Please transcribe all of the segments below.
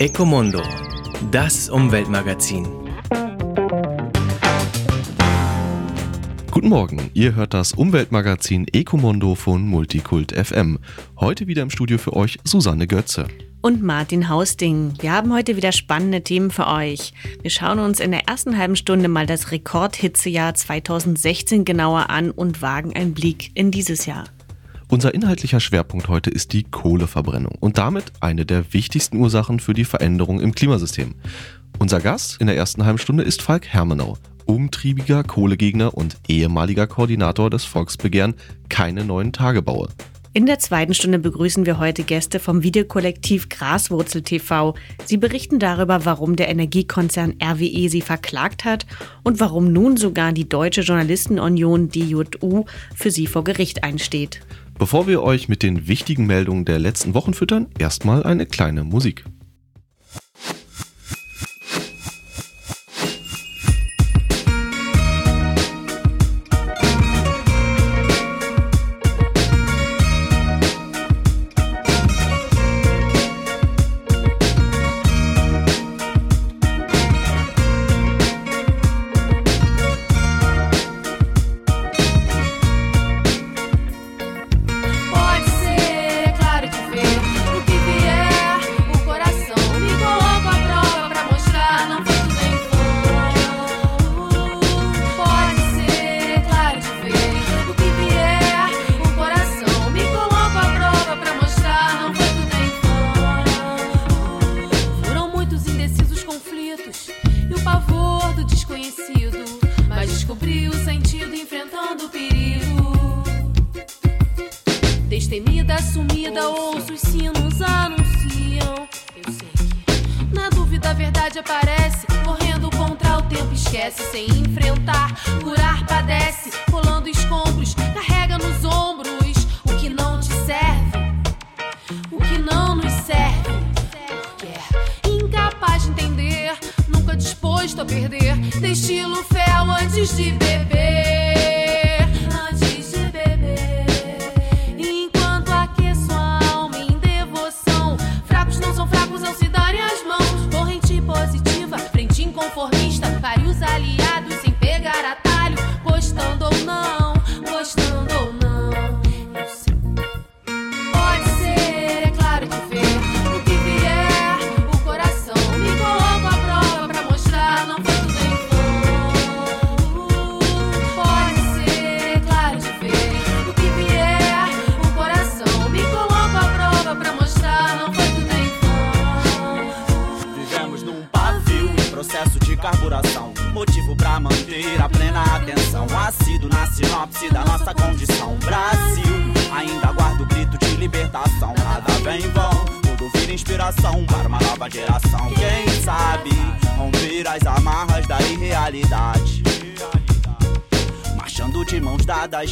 Ecomondo, das Umweltmagazin. Guten Morgen, ihr hört das Umweltmagazin Ecomondo von Multikult FM. Heute wieder im Studio für euch Susanne Götze. Und Martin Hausding. Wir haben heute wieder spannende Themen für euch. Wir schauen uns in der ersten halben Stunde mal das Rekordhitzejahr 2016 genauer an und wagen einen Blick in dieses Jahr. Unser inhaltlicher Schwerpunkt heute ist die Kohleverbrennung und damit eine der wichtigsten Ursachen für die Veränderung im Klimasystem. Unser Gast in der ersten halben Stunde ist Falk Hermenau, umtriebiger Kohlegegner und ehemaliger Koordinator des Volksbegehren Keine neuen Tagebaue. In der zweiten Stunde begrüßen wir heute Gäste vom Videokollektiv Graswurzel TV. Sie berichten darüber, warum der Energiekonzern RWE sie verklagt hat und warum nun sogar die Deutsche Journalistenunion DJU für sie vor Gericht einsteht. Bevor wir euch mit den wichtigen Meldungen der letzten Wochen füttern, erstmal eine kleine Musik.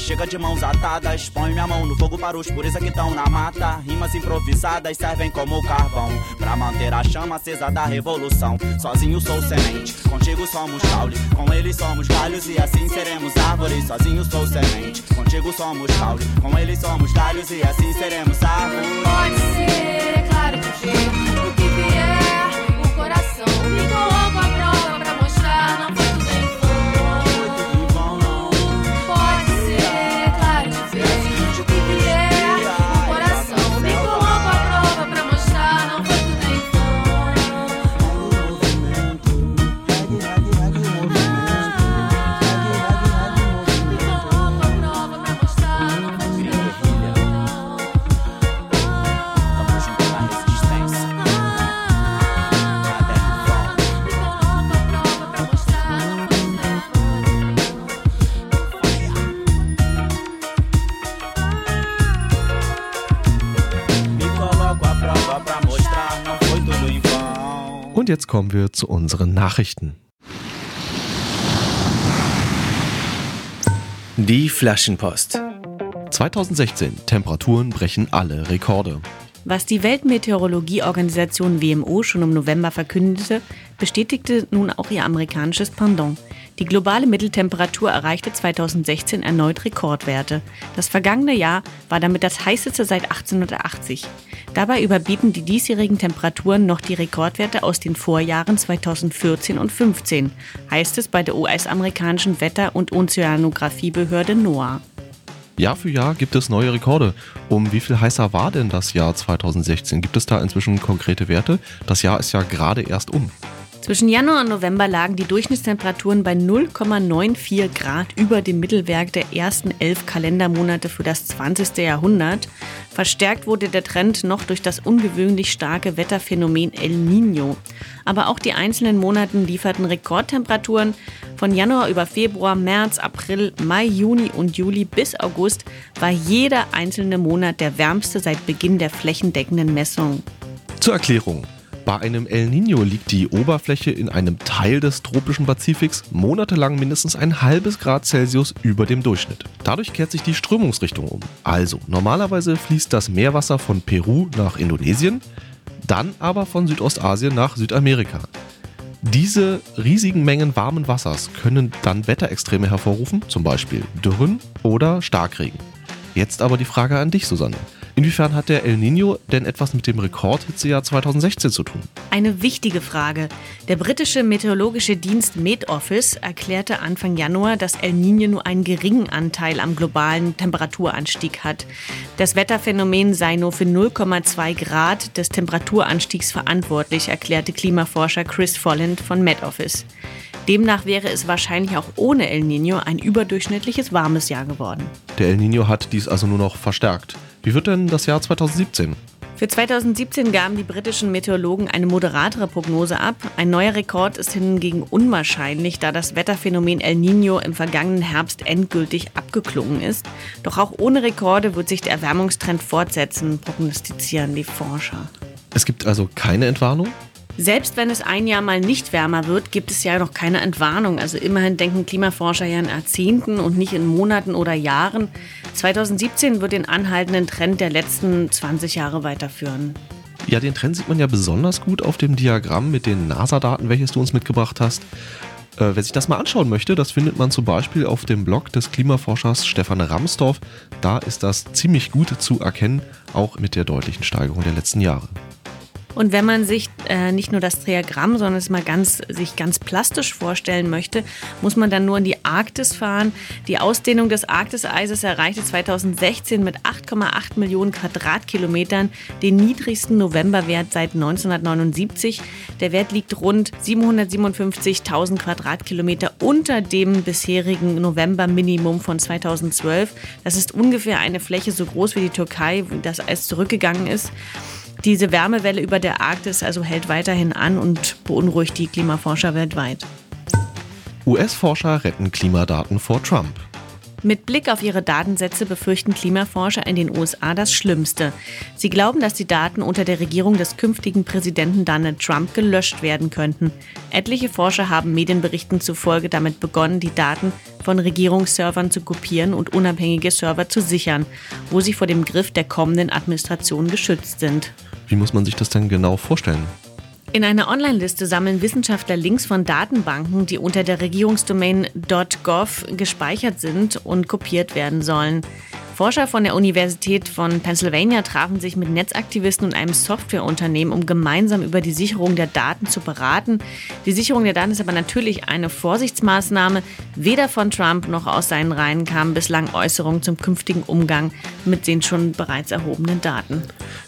Chega de mãos atadas. Põe minha mão no fogo para os puros que estão na mata. Rimas improvisadas servem como carvão. Pra manter a chama acesa da revolução. Sozinho sou semente, contigo somos caule. Com eles somos galhos e assim seremos árvores. Sozinho sou semente, contigo somos caule. Com eles somos galhos e assim seremos árvores. Pode ser, Und jetzt kommen wir zu unseren Nachrichten. Die Flaschenpost. 2016. Temperaturen brechen alle Rekorde. Was die Weltmeteorologieorganisation WMO schon im November verkündete, bestätigte nun auch ihr amerikanisches Pendant. Die globale Mitteltemperatur erreichte 2016 erneut Rekordwerte. Das vergangene Jahr war damit das heißeste seit 1880. Dabei überbieten die diesjährigen Temperaturen noch die Rekordwerte aus den Vorjahren 2014 und 15, heißt es bei der US-amerikanischen Wetter- und Ozeanografiebehörde NOAA. Jahr für Jahr gibt es neue Rekorde. Um wie viel heißer war denn das Jahr 2016? Gibt es da inzwischen konkrete Werte? Das Jahr ist ja gerade erst um. Zwischen Januar und November lagen die Durchschnittstemperaturen bei 0,94 Grad über dem Mittelwerk der ersten elf Kalendermonate für das 20. Jahrhundert. Verstärkt wurde der Trend noch durch das ungewöhnlich starke Wetterphänomen El Niño. Aber auch die einzelnen Monate lieferten Rekordtemperaturen. Von Januar über Februar, März, April, Mai, Juni und Juli bis August war jeder einzelne Monat der wärmste seit Beginn der flächendeckenden Messung. Zur Erklärung. Bei einem El Niño liegt die Oberfläche in einem Teil des tropischen Pazifiks monatelang mindestens ein halbes Grad Celsius über dem Durchschnitt. Dadurch kehrt sich die Strömungsrichtung um. Also, normalerweise fließt das Meerwasser von Peru nach Indonesien, dann aber von Südostasien nach Südamerika. Diese riesigen Mengen warmen Wassers können dann Wetterextreme hervorrufen, zum Beispiel Dürren oder Starkregen. Jetzt aber die Frage an dich, Susanne. Inwiefern hat der El Nino denn etwas mit dem Rekordhitzejahr 2016 zu tun? Eine wichtige Frage. Der britische meteorologische Dienst Met Office erklärte Anfang Januar, dass El Niño nur einen geringen Anteil am globalen Temperaturanstieg hat. Das Wetterphänomen sei nur für 0,2 Grad des Temperaturanstiegs verantwortlich, erklärte Klimaforscher Chris Folland von Met Office. Demnach wäre es wahrscheinlich auch ohne El Niño ein überdurchschnittliches warmes Jahr geworden. Der El Nino hat dies also nur noch verstärkt. Wie wird denn das Jahr 2017? Für 2017 gaben die britischen Meteorologen eine moderatere Prognose ab. Ein neuer Rekord ist hingegen unwahrscheinlich, da das Wetterphänomen El Niño im vergangenen Herbst endgültig abgeklungen ist. Doch auch ohne Rekorde wird sich der Erwärmungstrend fortsetzen, prognostizieren die Forscher. Es gibt also keine Entwarnung? Selbst wenn es ein Jahr mal nicht wärmer wird, gibt es ja noch keine Entwarnung. Also immerhin denken Klimaforscher ja in Jahrzehnten und nicht in Monaten oder Jahren. 2017 wird den anhaltenden Trend der letzten 20 Jahre weiterführen. Ja, den Trend sieht man ja besonders gut auf dem Diagramm mit den NASA-Daten, welches du uns mitgebracht hast. Äh, wer sich das mal anschauen möchte, das findet man zum Beispiel auf dem Blog des Klimaforschers Stefan Ramsdorf. Da ist das ziemlich gut zu erkennen, auch mit der deutlichen Steigerung der letzten Jahre. Und wenn man sich äh, nicht nur das Diagramm, sondern es mal ganz, sich ganz plastisch vorstellen möchte, muss man dann nur in die Arktis fahren. Die Ausdehnung des Arktiseises erreichte 2016 mit 8,8 Millionen Quadratkilometern den niedrigsten Novemberwert seit 1979. Der Wert liegt rund 757.000 Quadratkilometer unter dem bisherigen November-Minimum von 2012. Das ist ungefähr eine Fläche so groß wie die Türkei, das Eis zurückgegangen ist. Diese Wärmewelle über der Arktis also hält weiterhin an und beunruhigt die Klimaforscher weltweit. US-Forscher retten Klimadaten vor Trump. Mit Blick auf ihre Datensätze befürchten Klimaforscher in den USA das Schlimmste. Sie glauben, dass die Daten unter der Regierung des künftigen Präsidenten Donald Trump gelöscht werden könnten. Etliche Forscher haben Medienberichten zufolge damit begonnen, die Daten von Regierungsservern zu kopieren und unabhängige Server zu sichern, wo sie vor dem Griff der kommenden Administration geschützt sind. Wie muss man sich das denn genau vorstellen? In einer Online-Liste sammeln Wissenschaftler Links von Datenbanken, die unter der Regierungsdomain .gov gespeichert sind und kopiert werden sollen. Forscher von der Universität von Pennsylvania trafen sich mit Netzaktivisten und einem Softwareunternehmen, um gemeinsam über die Sicherung der Daten zu beraten. Die Sicherung der Daten ist aber natürlich eine Vorsichtsmaßnahme. Weder von Trump noch aus seinen Reihen kamen bislang Äußerungen zum künftigen Umgang mit den schon bereits erhobenen Daten.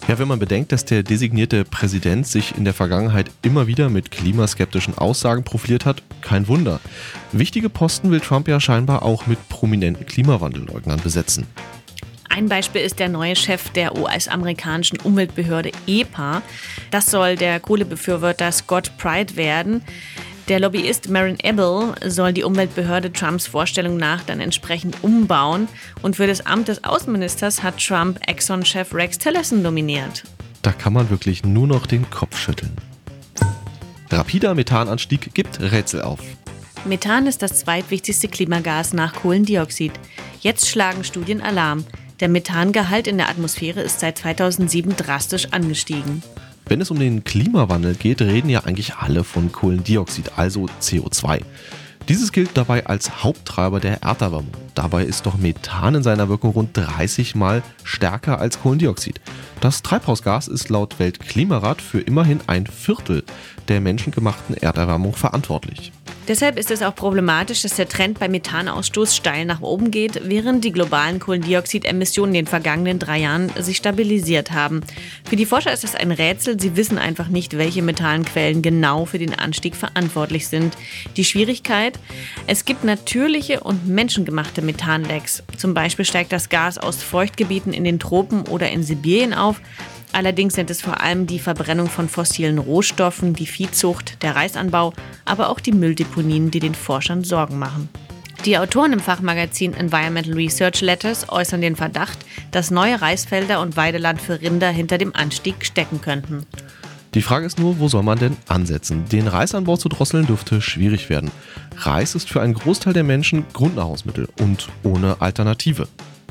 Ja, wenn man bedenkt, dass der designierte Präsident sich in der Vergangenheit immer wieder mit klimaskeptischen Aussagen profiliert hat, kein Wunder. Wichtige Posten will Trump ja scheinbar auch mit prominenten Klimawandelleugnern besetzen. Ein Beispiel ist der neue Chef der US-amerikanischen Umweltbehörde EPA. Das soll der Kohlebefürworter Scott Pride werden. Der Lobbyist Marin Ebel soll die Umweltbehörde Trumps Vorstellung nach dann entsprechend umbauen. Und für das Amt des Außenministers hat Trump Exxon-Chef Rex Tillerson nominiert. Da kann man wirklich nur noch den Kopf schütteln. Rapider Methananstieg gibt Rätsel auf. Methan ist das zweitwichtigste Klimagas nach Kohlendioxid. Jetzt schlagen Studien Alarm. Der Methangehalt in der Atmosphäre ist seit 2007 drastisch angestiegen. Wenn es um den Klimawandel geht, reden ja eigentlich alle von Kohlendioxid, also CO2. Dieses gilt dabei als Haupttreiber der Erderwärmung. Dabei ist doch Methan in seiner Wirkung rund 30 Mal stärker als Kohlendioxid. Das Treibhausgas ist laut Weltklimarat für immerhin ein Viertel der menschengemachten Erderwärmung verantwortlich. Deshalb ist es auch problematisch, dass der Trend beim Methanausstoß steil nach oben geht, während die globalen Kohlendioxidemissionen in den vergangenen drei Jahren sich stabilisiert haben. Für die Forscher ist das ein Rätsel. Sie wissen einfach nicht, welche Methanquellen genau für den Anstieg verantwortlich sind. Die Schwierigkeit? Es gibt natürliche und menschengemachte Methanlecks. Zum Beispiel steigt das Gas aus Feuchtgebieten in den Tropen oder in Sibirien auf. Allerdings sind es vor allem die Verbrennung von fossilen Rohstoffen, die Viehzucht, der Reisanbau, aber auch die Mülldeponien, die den Forschern Sorgen machen. Die Autoren im Fachmagazin Environmental Research Letters äußern den Verdacht, dass neue Reisfelder und Weideland für Rinder hinter dem Anstieg stecken könnten. Die Frage ist nur, wo soll man denn ansetzen? Den Reisanbau zu drosseln dürfte schwierig werden. Reis ist für einen Großteil der Menschen Grundnahrungsmittel und ohne Alternative.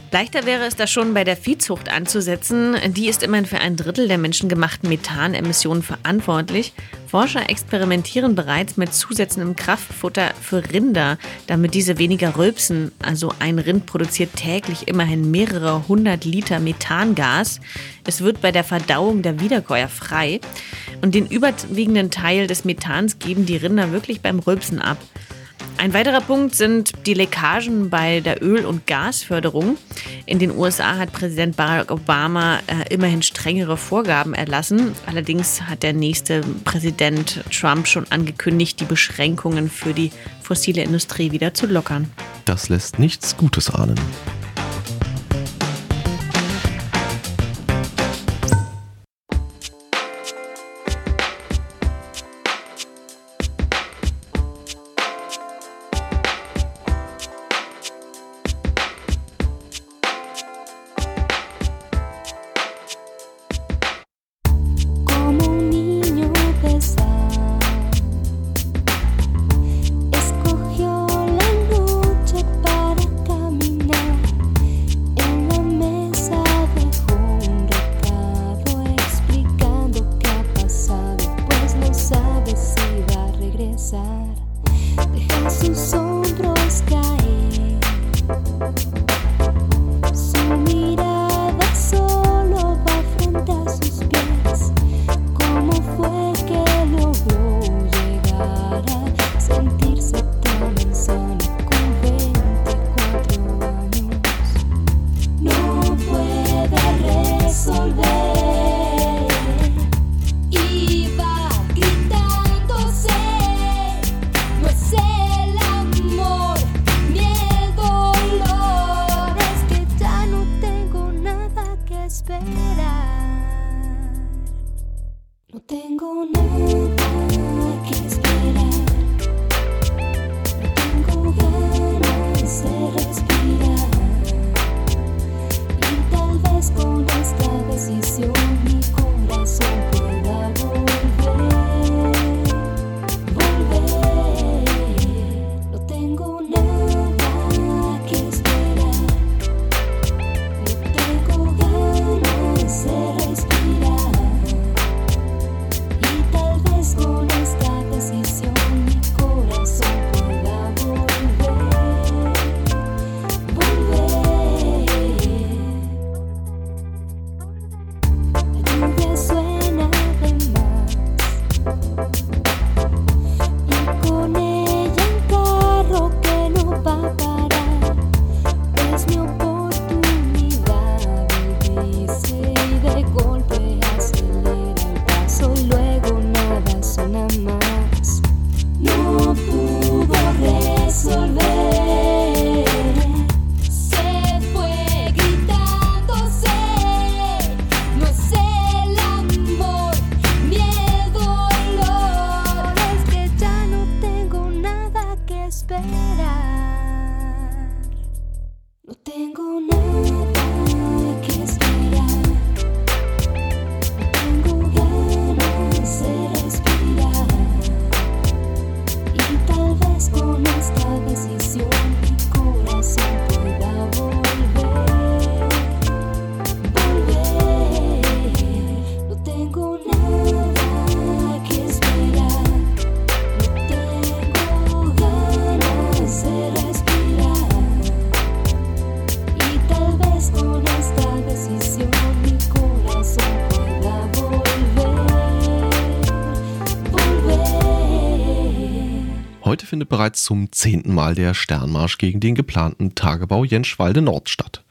Leichter wäre es da schon bei der Viehzucht anzusetzen. Die ist immerhin für ein Drittel der menschengemachten Methanemissionen verantwortlich. Forscher experimentieren bereits mit Zusätzen im Kraftfutter für Rinder, damit diese weniger rülpsen. Also ein Rind produziert täglich immerhin mehrere hundert Liter Methangas. Es wird bei der Verdauung der Wiederkäuer frei. Und den überwiegenden Teil des Methans geben die Rinder wirklich beim Rülpsen ab. Ein weiterer Punkt sind die Leckagen bei der Öl- und Gasförderung. In den USA hat Präsident Barack Obama äh, immerhin strengere Vorgaben erlassen. Allerdings hat der nächste Präsident Trump schon angekündigt, die Beschränkungen für die fossile Industrie wieder zu lockern. Das lässt nichts Gutes ahnen. Bereits zum zehnten Mal der Sternmarsch gegen den geplanten Tagebau Jenschwalde Nord statt.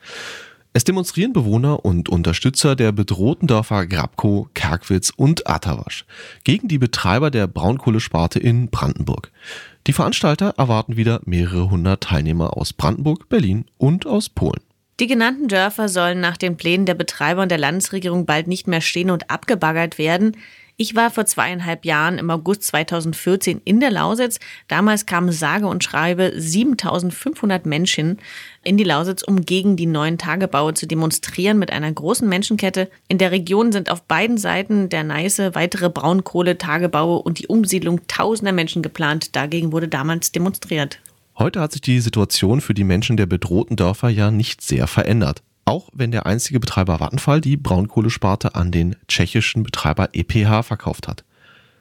Es demonstrieren Bewohner und Unterstützer der bedrohten Dörfer Grabko, Kerkwitz und Atawasch gegen die Betreiber der Braunkohlesparte in Brandenburg. Die Veranstalter erwarten wieder mehrere hundert Teilnehmer aus Brandenburg, Berlin und aus Polen. Die genannten Dörfer sollen nach den Plänen der Betreiber und der Landesregierung bald nicht mehr stehen und abgebaggert werden. Ich war vor zweieinhalb Jahren im August 2014 in der Lausitz. Damals kamen sage und schreibe 7500 Menschen in die Lausitz, um gegen die neuen Tagebaue zu demonstrieren mit einer großen Menschenkette. In der Region sind auf beiden Seiten der Neiße weitere Braunkohletagebaue und die Umsiedlung tausender Menschen geplant. Dagegen wurde damals demonstriert. Heute hat sich die Situation für die Menschen der bedrohten Dörfer ja nicht sehr verändert. Auch wenn der einzige Betreiber Vattenfall die Braunkohlesparte an den tschechischen Betreiber EPH verkauft hat.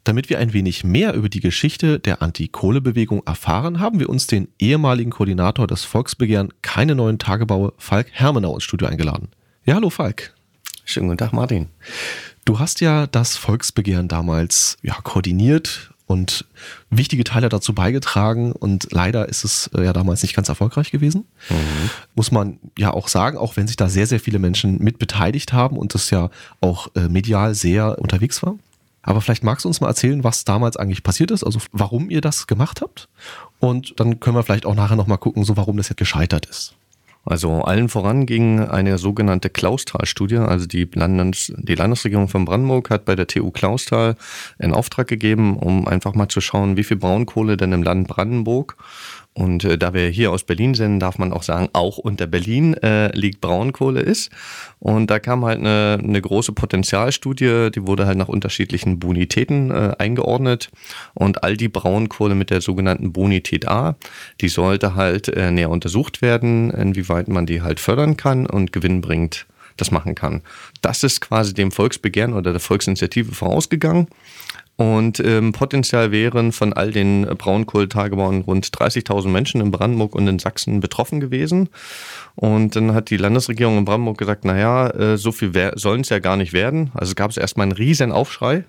Damit wir ein wenig mehr über die Geschichte der Anti-Kohle-Bewegung erfahren, haben wir uns den ehemaligen Koordinator des Volksbegehren Keine neuen Tagebaue, Falk Hermenau, ins Studio eingeladen. Ja, hallo Falk. Schönen guten Tag, Martin. Du hast ja das Volksbegehren damals ja, koordiniert und wichtige Teile dazu beigetragen und leider ist es äh, ja damals nicht ganz erfolgreich gewesen. Muss man ja auch sagen, auch wenn sich da sehr, sehr viele Menschen mit beteiligt haben und das ja auch äh, medial sehr unterwegs war. Aber vielleicht magst du uns mal erzählen, was damals eigentlich passiert ist, also warum ihr das gemacht habt. Und dann können wir vielleicht auch nachher nochmal gucken, so warum das jetzt gescheitert ist. Also allen voran ging eine sogenannte Klausthal-Studie. Also die, Landes die Landesregierung von Brandenburg hat bei der TU Klausthal in Auftrag gegeben, um einfach mal zu schauen, wie viel Braunkohle denn im Land Brandenburg und äh, da wir hier aus Berlin sind, darf man auch sagen, auch unter Berlin äh, liegt Braunkohle ist. Und da kam halt eine, eine große Potenzialstudie, die wurde halt nach unterschiedlichen Bonitäten äh, eingeordnet. Und all die Braunkohle mit der sogenannten Bonität A, die sollte halt äh, näher untersucht werden, inwieweit man die halt fördern kann und gewinnbringend das machen kann. Das ist quasi dem Volksbegehren oder der Volksinitiative vorausgegangen. Und ähm, potenziell wären von all den Braunkohletagebauern rund 30.000 Menschen in Brandenburg und in Sachsen betroffen gewesen. Und dann hat die Landesregierung in Brandenburg gesagt, naja, äh, so viel sollen es ja gar nicht werden. Also gab es erstmal einen riesen Aufschrei.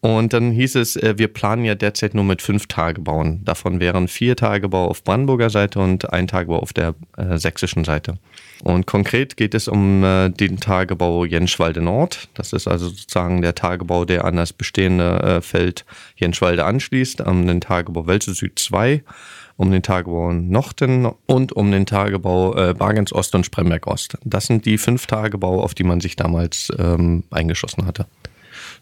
Und dann hieß es, äh, wir planen ja derzeit nur mit fünf Tagebauen. Davon wären vier Tagebau auf Brandenburger Seite und ein Tagebau auf der äh, sächsischen Seite. Und konkret geht es um äh, den Tagebau Jenschwalde Nord. Das ist also sozusagen der Tagebau, der an das bestehende äh, Feld Jenschwalde anschließt, um den Tagebau Welse Süd 2, um den Tagebau Nochten und um den Tagebau äh, Bargens Ost und Spremberg Ost. Das sind die fünf Tagebau, auf die man sich damals ähm, eingeschossen hatte.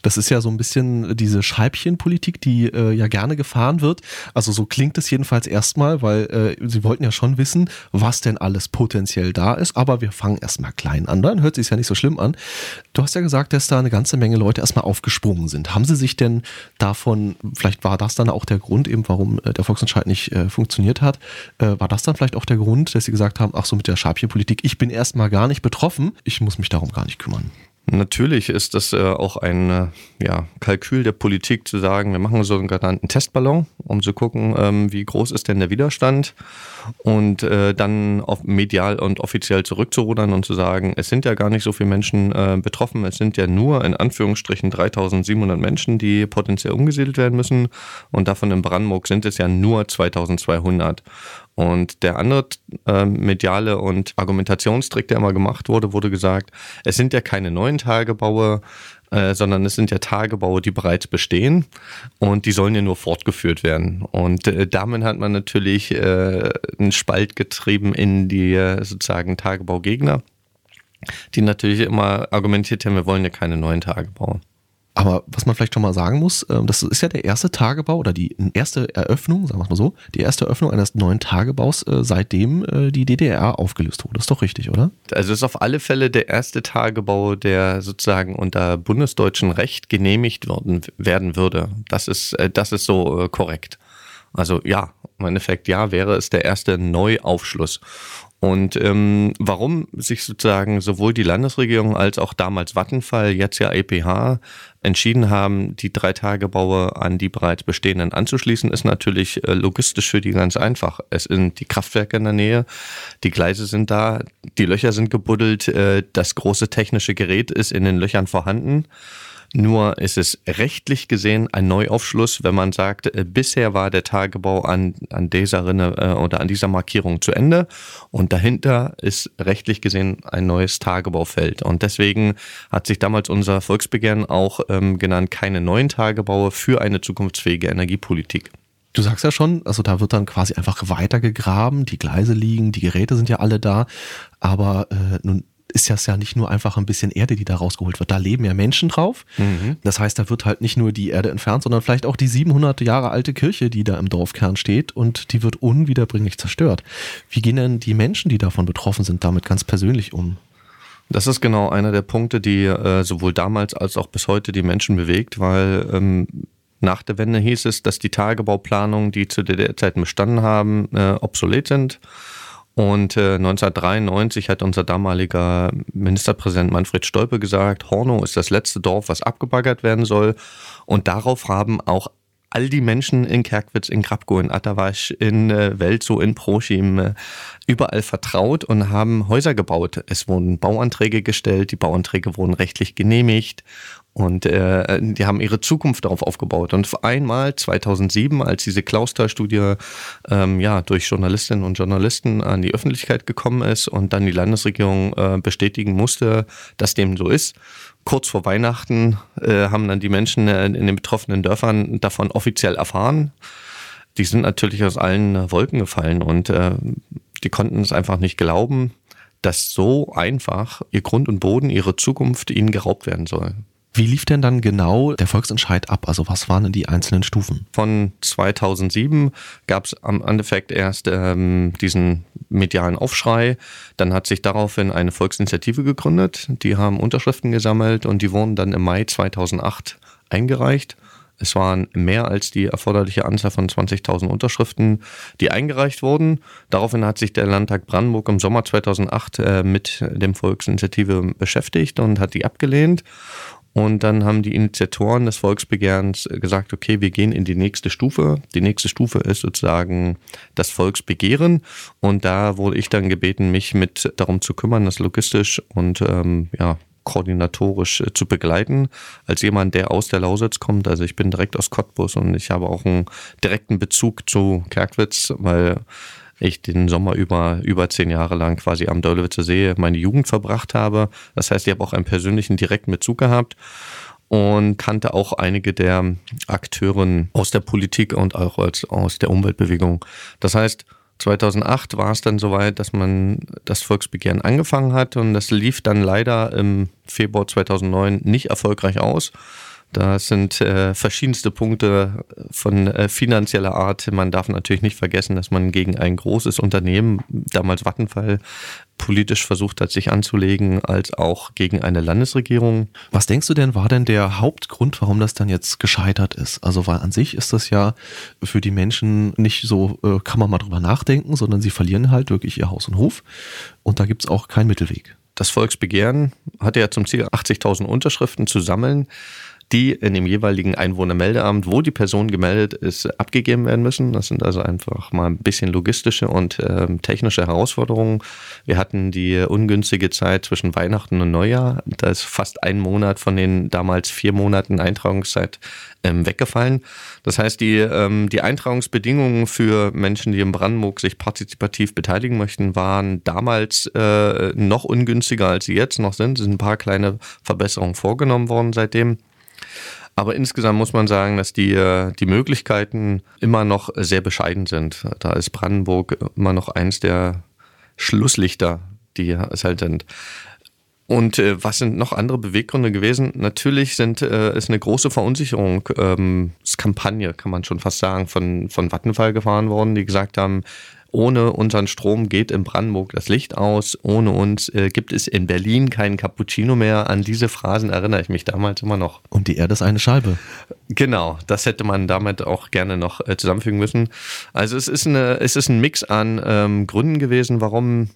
Das ist ja so ein bisschen diese Scheibchenpolitik, die äh, ja gerne gefahren wird. Also so klingt es jedenfalls erstmal, weil äh, sie wollten ja schon wissen, was denn alles potenziell da ist. Aber wir fangen erstmal klein an. Dann hört sich ja nicht so schlimm an. Du hast ja gesagt, dass da eine ganze Menge Leute erstmal aufgesprungen sind. Haben sie sich denn davon, vielleicht war das dann auch der Grund eben, warum äh, der Volksentscheid nicht äh, funktioniert hat, äh, war das dann vielleicht auch der Grund, dass sie gesagt haben, ach so mit der Scheibchenpolitik, ich bin erstmal gar nicht betroffen, ich muss mich darum gar nicht kümmern. Natürlich ist das äh, auch ein äh, ja, Kalkül der Politik zu sagen, wir machen so einen genannten Testballon, um zu gucken, ähm, wie groß ist denn der Widerstand und äh, dann medial und offiziell zurückzurudern und zu sagen, es sind ja gar nicht so viele Menschen betroffen, es sind ja nur in Anführungsstrichen 3700 Menschen, die potenziell umgesiedelt werden müssen und davon in Brandenburg sind es ja nur 2200. Und der andere äh, mediale und Argumentationstrick, der immer gemacht wurde, wurde gesagt, es sind ja keine neuen Tagebaue, äh, sondern es sind ja Tagebaue, die bereits bestehen und die sollen ja nur fortgeführt werden. Und äh, damit hat man natürlich äh, einen Spalt getrieben in die äh, sozusagen Tagebaugegner, die natürlich immer argumentiert haben, wir wollen ja keine neuen Tagebaue. Aber was man vielleicht schon mal sagen muss, ähm, das ist ja der erste Tagebau oder die erste Eröffnung, sagen wir es mal so, die erste Eröffnung eines neuen Tagebaus, äh, seitdem äh, die DDR aufgelöst wurde. Ist doch richtig, oder? Also ist auf alle Fälle der erste Tagebau, der sozusagen unter bundesdeutschem Recht genehmigt worden, werden würde. Das ist, äh, das ist so korrekt. Also ja, im Endeffekt ja, wäre es der erste Neuaufschluss. Und ähm, warum sich sozusagen sowohl die Landesregierung als auch damals Vattenfall, jetzt ja EPH, entschieden haben, die drei Tagebaue an die bereits bestehenden anzuschließen, ist natürlich äh, logistisch für die ganz einfach. Es sind die Kraftwerke in der Nähe, die Gleise sind da, die Löcher sind gebuddelt, äh, das große technische Gerät ist in den Löchern vorhanden. Nur ist es rechtlich gesehen ein Neuaufschluss, wenn man sagt, äh, bisher war der Tagebau an, an dieser Rinne äh, oder an dieser Markierung zu Ende und dahinter ist rechtlich gesehen ein neues Tagebaufeld. Und deswegen hat sich damals unser Volksbegehren auch ähm, genannt, keine neuen Tagebaue für eine zukunftsfähige Energiepolitik. Du sagst ja schon, also da wird dann quasi einfach weitergegraben, die Gleise liegen, die Geräte sind ja alle da, aber äh, nun ist das ja nicht nur einfach ein bisschen Erde, die da rausgeholt wird. Da leben ja Menschen drauf. Mhm. Das heißt, da wird halt nicht nur die Erde entfernt, sondern vielleicht auch die 700 Jahre alte Kirche, die da im Dorfkern steht und die wird unwiederbringlich zerstört. Wie gehen denn die Menschen, die davon betroffen sind, damit ganz persönlich um? Das ist genau einer der Punkte, die äh, sowohl damals als auch bis heute die Menschen bewegt, weil ähm, nach der Wende hieß es, dass die Tagebauplanungen, die zu DDR-Zeiten bestanden haben, äh, obsolet sind. Und äh, 1993 hat unser damaliger Ministerpräsident Manfred Stolpe gesagt, Hornow ist das letzte Dorf, was abgebaggert werden soll. Und darauf haben auch all die Menschen in Kerkwitz, in Grabko, in Atawasch, in äh, Welzow, in Proschim äh, überall vertraut und haben Häuser gebaut. Es wurden Bauanträge gestellt, die Bauanträge wurden rechtlich genehmigt und äh, die haben ihre Zukunft darauf aufgebaut. Und einmal 2007, als diese Klausthal-Studie ähm, ja, durch Journalistinnen und Journalisten an die Öffentlichkeit gekommen ist und dann die Landesregierung äh, bestätigen musste, dass dem so ist, kurz vor Weihnachten äh, haben dann die Menschen äh, in den betroffenen Dörfern davon offiziell erfahren. Die sind natürlich aus allen Wolken gefallen und äh, die konnten es einfach nicht glauben, dass so einfach ihr Grund und Boden, ihre Zukunft ihnen geraubt werden soll. Wie lief denn dann genau der Volksentscheid ab? Also was waren denn die einzelnen Stufen? Von 2007 gab es am Endeffekt erst ähm, diesen medialen Aufschrei. Dann hat sich daraufhin eine Volksinitiative gegründet. Die haben Unterschriften gesammelt und die wurden dann im Mai 2008 eingereicht. Es waren mehr als die erforderliche Anzahl von 20.000 Unterschriften, die eingereicht wurden. Daraufhin hat sich der Landtag Brandenburg im Sommer 2008 äh, mit dem Volksinitiative beschäftigt und hat die abgelehnt. Und dann haben die Initiatoren des Volksbegehrens gesagt, okay, wir gehen in die nächste Stufe. Die nächste Stufe ist sozusagen das Volksbegehren. Und da wurde ich dann gebeten, mich mit darum zu kümmern, das logistisch und ähm, ja, koordinatorisch äh, zu begleiten, als jemand, der aus der Lausitz kommt. Also ich bin direkt aus Cottbus und ich habe auch einen direkten Bezug zu Kerkwitz, weil ich den Sommer über über zehn Jahre lang quasi am Dörlewitzer See meine Jugend verbracht habe. Das heißt, ich habe auch einen persönlichen direkten Bezug gehabt und kannte auch einige der Akteuren aus der Politik und auch als, aus der Umweltbewegung. Das heißt, 2008 war es dann soweit, dass man das Volksbegehren angefangen hat und das lief dann leider im Februar 2009 nicht erfolgreich aus. Da sind äh, verschiedenste Punkte von äh, finanzieller Art. Man darf natürlich nicht vergessen, dass man gegen ein großes Unternehmen, damals Vattenfall, politisch versucht hat, sich anzulegen, als auch gegen eine Landesregierung. Was denkst du denn, war denn der Hauptgrund, warum das dann jetzt gescheitert ist? Also, weil an sich ist das ja für die Menschen nicht so, äh, kann man mal drüber nachdenken, sondern sie verlieren halt wirklich ihr Haus und Hof. Und da gibt es auch keinen Mittelweg. Das Volksbegehren hatte ja zum Ziel, 80.000 Unterschriften zu sammeln die in dem jeweiligen Einwohnermeldeamt, wo die Person gemeldet ist, abgegeben werden müssen. Das sind also einfach mal ein bisschen logistische und ähm, technische Herausforderungen. Wir hatten die ungünstige Zeit zwischen Weihnachten und Neujahr. Da ist fast ein Monat von den damals vier Monaten Eintragungszeit ähm, weggefallen. Das heißt, die, ähm, die Eintragungsbedingungen für Menschen, die in Brandenburg sich partizipativ beteiligen möchten, waren damals äh, noch ungünstiger, als sie jetzt noch sind. Es sind ein paar kleine Verbesserungen vorgenommen worden seitdem. Aber insgesamt muss man sagen, dass die, äh, die Möglichkeiten immer noch sehr bescheiden sind. Da ist Brandenburg immer noch eins der Schlusslichter, die es halt sind. Und äh, was sind noch andere Beweggründe gewesen? Natürlich sind, äh, ist eine große Verunsicherung, ähm, Kampagne, kann man schon fast sagen, von, von Vattenfall gefahren worden, die gesagt haben, ohne unseren Strom geht in Brandenburg das Licht aus. Ohne uns äh, gibt es in Berlin keinen Cappuccino mehr. An diese Phrasen erinnere ich mich damals immer noch. Und die Erde ist eine Scheibe. Genau, das hätte man damit auch gerne noch äh, zusammenfügen müssen. Also es ist, eine, es ist ein Mix an ähm, Gründen gewesen, warum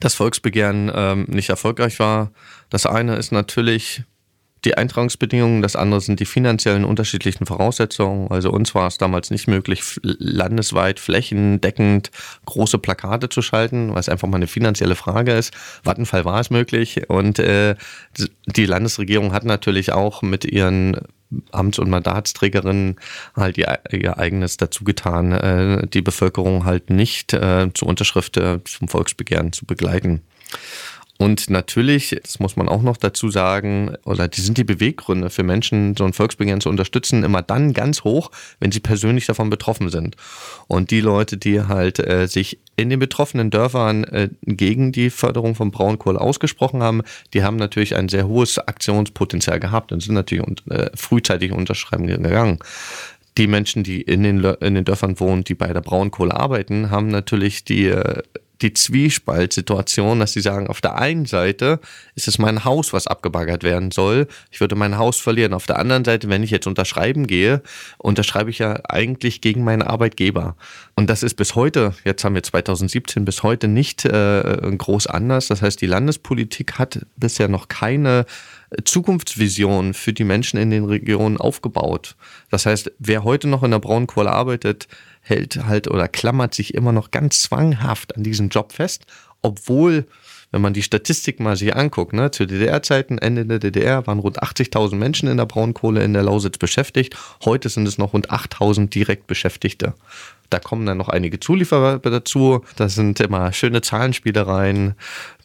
das Volksbegehren ähm, nicht erfolgreich war. Das eine ist natürlich die Eintragungsbedingungen, das andere sind die finanziellen unterschiedlichen Voraussetzungen. Also uns war es damals nicht möglich, landesweit flächendeckend große Plakate zu schalten, was einfach mal eine finanzielle Frage ist. Vattenfall war es möglich und äh, die Landesregierung hat natürlich auch mit ihren Amts- und Mandatsträgerinnen halt ihr, ihr eigenes dazu getan, äh, die Bevölkerung halt nicht äh, zur Unterschrift äh, zum Volksbegehren zu begleiten. Und natürlich, das muss man auch noch dazu sagen, oder die sind die Beweggründe für Menschen, so ein Volksbegehren zu unterstützen, immer dann ganz hoch, wenn sie persönlich davon betroffen sind. Und die Leute, die halt äh, sich in den betroffenen Dörfern äh, gegen die Förderung von Braunkohle ausgesprochen haben, die haben natürlich ein sehr hohes Aktionspotenzial gehabt und sind natürlich un- äh, frühzeitig unterschreiben gegangen. Die Menschen, die in den, in den Dörfern wohnen, die bei der Braunkohle arbeiten, haben natürlich die, äh, die Zwiespaltsituation, dass sie sagen, auf der einen Seite ist es mein Haus, was abgebaggert werden soll. Ich würde mein Haus verlieren. Auf der anderen Seite, wenn ich jetzt unterschreiben gehe, unterschreibe ich ja eigentlich gegen meinen Arbeitgeber. Und das ist bis heute, jetzt haben wir 2017, bis heute nicht äh, groß anders. Das heißt, die Landespolitik hat bisher noch keine Zukunftsvision für die Menschen in den Regionen aufgebaut. Das heißt, wer heute noch in der Braunkohle arbeitet, hält halt oder klammert sich immer noch ganz zwanghaft an diesem Job fest, obwohl wenn man die Statistik mal sich anguckt, ne, zu DDR-Zeiten, Ende der DDR, waren rund 80.000 Menschen in der Braunkohle in der Lausitz beschäftigt. Heute sind es noch rund 8.000 direkt Beschäftigte. Da kommen dann noch einige Zulieferer dazu. Das sind immer schöne Zahlenspielereien.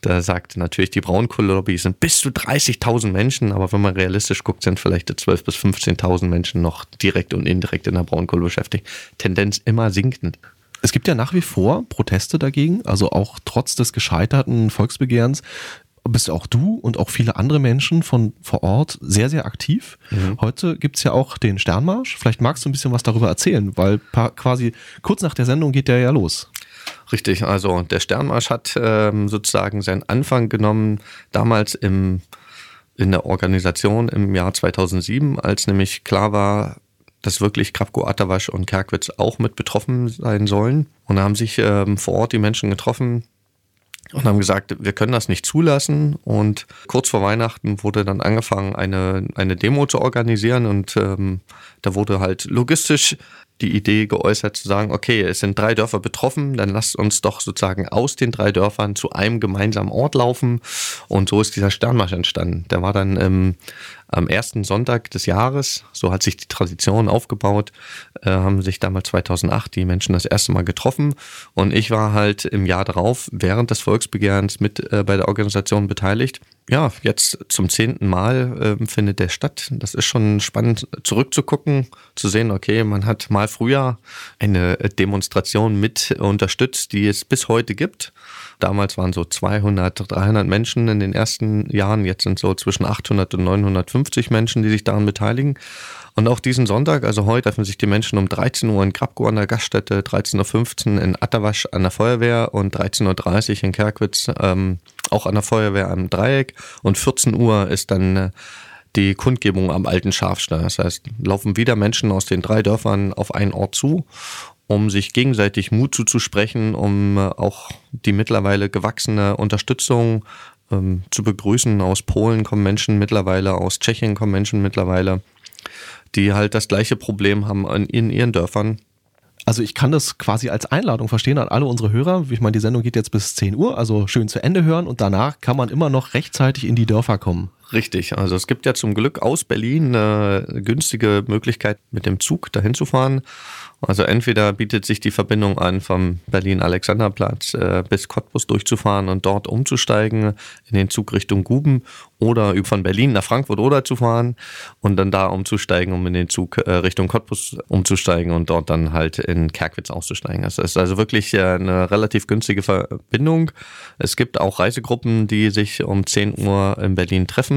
Da sagt natürlich die Braunkohle-Lobby, sind bis zu 30.000 Menschen, aber wenn man realistisch guckt, sind vielleicht 12.000 bis 15.000 Menschen noch direkt und indirekt in der Braunkohle beschäftigt. Tendenz immer sinkend. Es gibt ja nach wie vor Proteste dagegen, also auch trotz des gescheiterten Volksbegehrens bist auch du und auch viele andere Menschen von vor Ort sehr, sehr aktiv. Heute gibt's ja auch den Sternmarsch. Vielleicht magst du ein bisschen was darüber erzählen, weil quasi kurz nach der Sendung geht der ja los. Richtig, also der Sternmarsch hat ähm, sozusagen seinen Anfang genommen damals im, in der Organisation im Jahr 2007, als nämlich klar war, dass wirklich Krapko, Atawasch und Kerkwitz auch mit betroffen sein sollen. Und da haben sich ähm, vor Ort die Menschen getroffen und haben gesagt, wir können das nicht zulassen. Und kurz vor Weihnachten wurde dann angefangen, eine, eine Demo zu organisieren. Und ähm, da wurde halt logistisch die Idee geäußert zu sagen, okay, es sind drei Dörfer betroffen, dann lasst uns doch sozusagen aus den drei Dörfern zu einem gemeinsamen Ort laufen. Und so ist dieser Sternmarsch entstanden. Der war dann ähm, am ersten Sonntag des Jahres, so hat sich die Tradition aufgebaut, äh, haben sich damals 2008 die Menschen das erste Mal getroffen. Und ich war halt im Jahr darauf während des Volksbegehrens mit äh, bei der Organisation beteiligt. Ja, jetzt zum zehnten Mal äh, findet der statt. Das ist schon spannend zurückzugucken, zu sehen, okay, man hat mal früher eine Demonstration mit unterstützt, die es bis heute gibt. Damals waren so 200, 300 Menschen in den ersten Jahren. Jetzt sind so zwischen 800 und 950 Menschen, die sich daran beteiligen. Und auch diesen Sonntag, also heute, treffen sich die Menschen um 13 Uhr in Krapko an der Gaststätte, 13.15 Uhr in Attawasch an der Feuerwehr und 13.30 Uhr in Kerkwitz ähm, auch an der Feuerwehr am Dreieck. Und 14 Uhr ist dann äh, die Kundgebung am alten Schafstall. Das heißt, laufen wieder Menschen aus den drei Dörfern auf einen Ort zu, um sich gegenseitig Mut zuzusprechen, um äh, auch die mittlerweile gewachsene Unterstützung ähm, zu begrüßen. Aus Polen kommen Menschen mittlerweile, aus Tschechien kommen Menschen mittlerweile, die halt das gleiche Problem haben in, in ihren Dörfern. Also ich kann das quasi als Einladung verstehen an alle unsere Hörer. Ich meine, die Sendung geht jetzt bis 10 Uhr, also schön zu Ende hören und danach kann man immer noch rechtzeitig in die Dörfer kommen. Richtig, also es gibt ja zum Glück aus Berlin eine günstige Möglichkeit, mit dem Zug dahin zu fahren. Also entweder bietet sich die Verbindung an, vom Berlin-Alexanderplatz äh, bis Cottbus durchzufahren und dort umzusteigen in den Zug Richtung Guben oder von Berlin nach Frankfurt oder zu fahren und dann da umzusteigen, um in den Zug äh, Richtung Cottbus umzusteigen und dort dann halt in Kerkwitz auszusteigen. Das ist also wirklich äh, eine relativ günstige Verbindung. Es gibt auch Reisegruppen, die sich um 10 Uhr in Berlin treffen.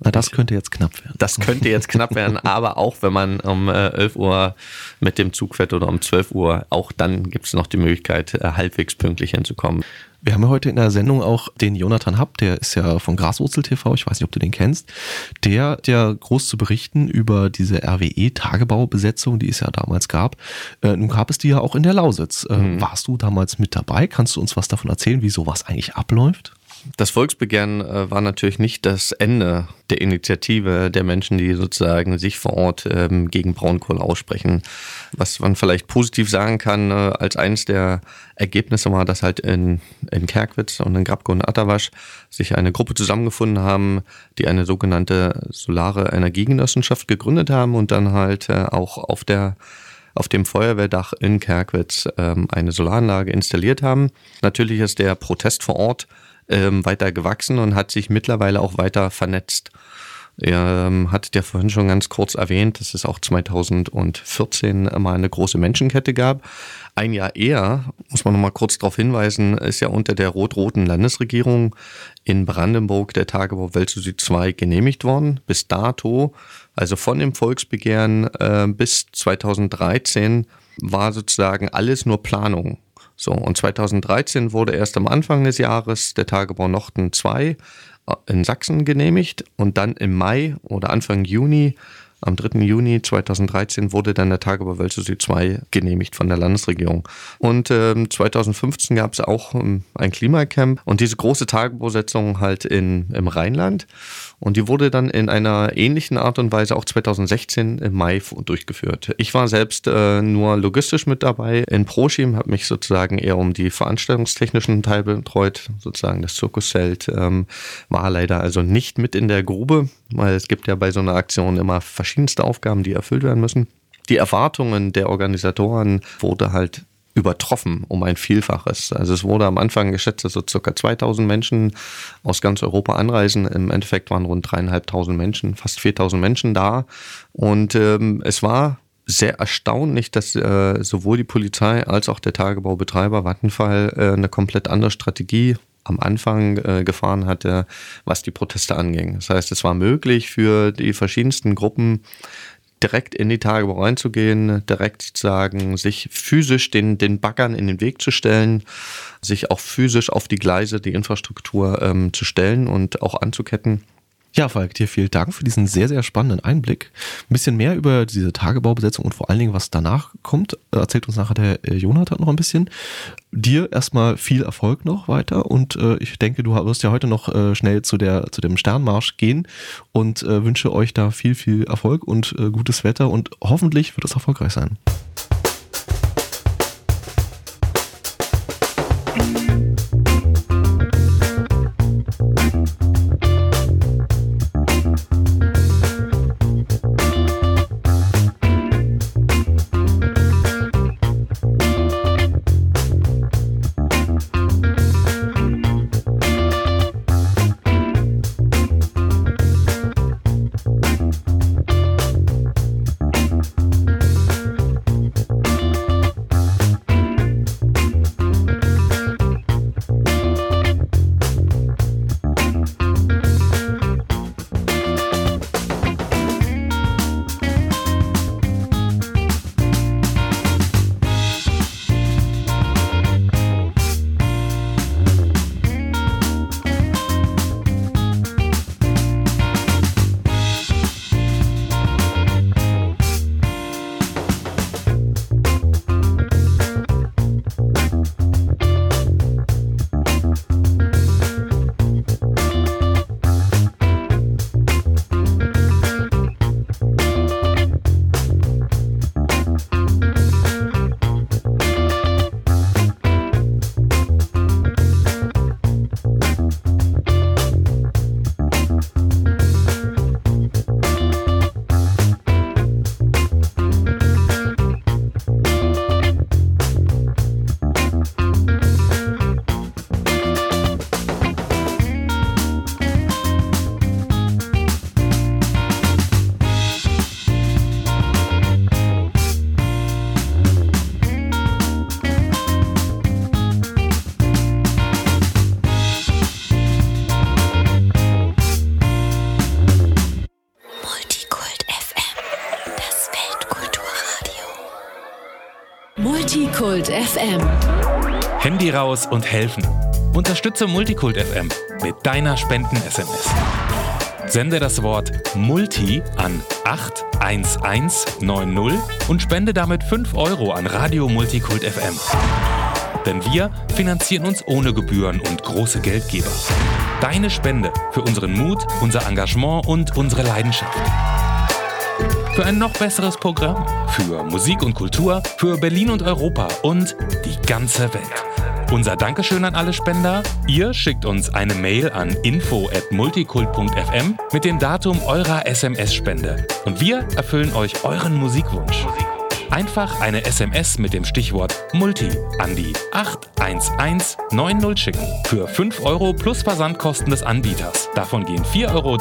Na, das könnte jetzt knapp werden. Das könnte jetzt knapp werden, aber auch wenn man um äh, 11 Uhr mit dem Zug fährt oder um 12 Uhr, auch dann gibt es noch die Möglichkeit, äh, halbwegs pünktlich hinzukommen. Wir haben ja heute in der Sendung auch den Jonathan Happ, der ist ja von Graswurzel TV, ich weiß nicht, ob du den kennst. Der hat ja groß zu berichten über diese RWE-Tagebaubesetzung, die es ja damals gab. Äh, nun gab es die ja auch in der Lausitz. Äh, Warst du damals mit dabei? Kannst du uns was davon erzählen, wie sowas eigentlich abläuft? Das Volksbegehren äh, war natürlich nicht das Ende der Initiative der Menschen, die sozusagen sich vor Ort ähm, gegen Braunkohle aussprechen. Was man vielleicht positiv sagen kann, äh, als eines der Ergebnisse war, dass halt in, in Kerkwitz und in Grabko und Attawasch sich eine Gruppe zusammengefunden haben, die eine sogenannte solare Energiegenossenschaft gegründet haben und dann halt äh, auch auf der auf dem Feuerwehrdach in Kerkwitz ähm, eine Solaranlage installiert haben. Natürlich ist der Protest vor Ort ähm, weiter gewachsen und hat sich mittlerweile auch weiter vernetzt. Ihr ähm, hattet ja vorhin schon ganz kurz erwähnt, dass es auch 2014 mal eine große Menschenkette gab. Ein Jahr eher, muss man noch mal kurz darauf hinweisen, ist ja unter der rot-roten Landesregierung in Brandenburg der Tagebau Weltsusi 2 genehmigt worden. Bis dato, also von dem Volksbegehren äh, bis 2013, war sozusagen alles nur Planung. So, und 2013 wurde erst am Anfang des Jahres der Tagebau Norden 2 in Sachsen genehmigt und dann im Mai oder Anfang Juni, am 3. Juni 2013 wurde dann der Tagebau Wölzesee 2 genehmigt von der Landesregierung. Und ähm, 2015 gab es auch ähm, ein Klimacamp und diese große Tagebausetzung halt in, im Rheinland. Und die wurde dann in einer ähnlichen Art und Weise auch 2016 im Mai durchgeführt. Ich war selbst äh, nur logistisch mit dabei in ProSchim, habe mich sozusagen eher um die veranstaltungstechnischen Teil betreut, sozusagen das Zirkuszelt, ähm, war leider also nicht mit in der Grube, weil es gibt ja bei so einer Aktion immer verschiedenste Aufgaben, die erfüllt werden müssen. Die Erwartungen der Organisatoren wurde halt übertroffen um ein Vielfaches. Also es wurde am Anfang geschätzt, dass so circa 2000 Menschen aus ganz Europa anreisen. Im Endeffekt waren rund dreieinhalbtausend Menschen, fast 4000 Menschen da. Und ähm, es war sehr erstaunlich, dass äh, sowohl die Polizei als auch der Tagebaubetreiber Vattenfall äh, eine komplett andere Strategie am Anfang äh, gefahren hatte, was die Proteste anging. Das heißt, es war möglich für die verschiedensten Gruppen direkt in die Tagebau reinzugehen, direkt sozusagen sich physisch den, den Baggern in den Weg zu stellen, sich auch physisch auf die Gleise, die Infrastruktur ähm, zu stellen und auch anzuketten. Ja, Falk, dir vielen Dank für diesen sehr, sehr spannenden Einblick. Ein bisschen mehr über diese Tagebaubesetzung und vor allen Dingen, was danach kommt, erzählt uns nachher der äh, Jonathan noch ein bisschen. Dir erstmal viel Erfolg noch weiter und äh, ich denke, du wirst ja heute noch äh, schnell zu, der, zu dem Sternmarsch gehen und äh, wünsche euch da viel, viel Erfolg und äh, gutes Wetter und hoffentlich wird es erfolgreich sein. Multikult FM. Handy raus und helfen. Unterstütze Multikult FM mit deiner Spenden-SMS. Sende das Wort Multi an 81190 und spende damit 5 Euro an Radio Multikult FM. Denn wir finanzieren uns ohne Gebühren und große Geldgeber. Deine Spende für unseren Mut, unser Engagement und unsere Leidenschaft. Für ein noch besseres Programm, für Musik und Kultur, für Berlin und Europa und die ganze Welt. Unser Dankeschön an alle Spender. Ihr schickt uns eine Mail an info@multikult.fm mit dem Datum eurer SMS-Spende und wir erfüllen euch euren Musikwunsch. Einfach eine SMS mit dem Stichwort Multi an die 81190 schicken. Für 5 Euro plus Versandkosten des Anbieters. Davon gehen 4,83 Euro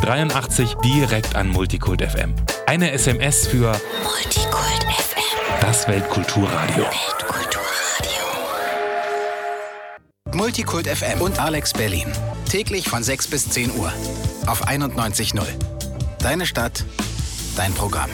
direkt an Multikult FM. Eine SMS für Multikult FM. das Weltkulturradio. Kulturradio. Multikult FM und Alex Berlin. Täglich von 6 bis 10 Uhr. Auf 91.0. Deine Stadt, dein Programm.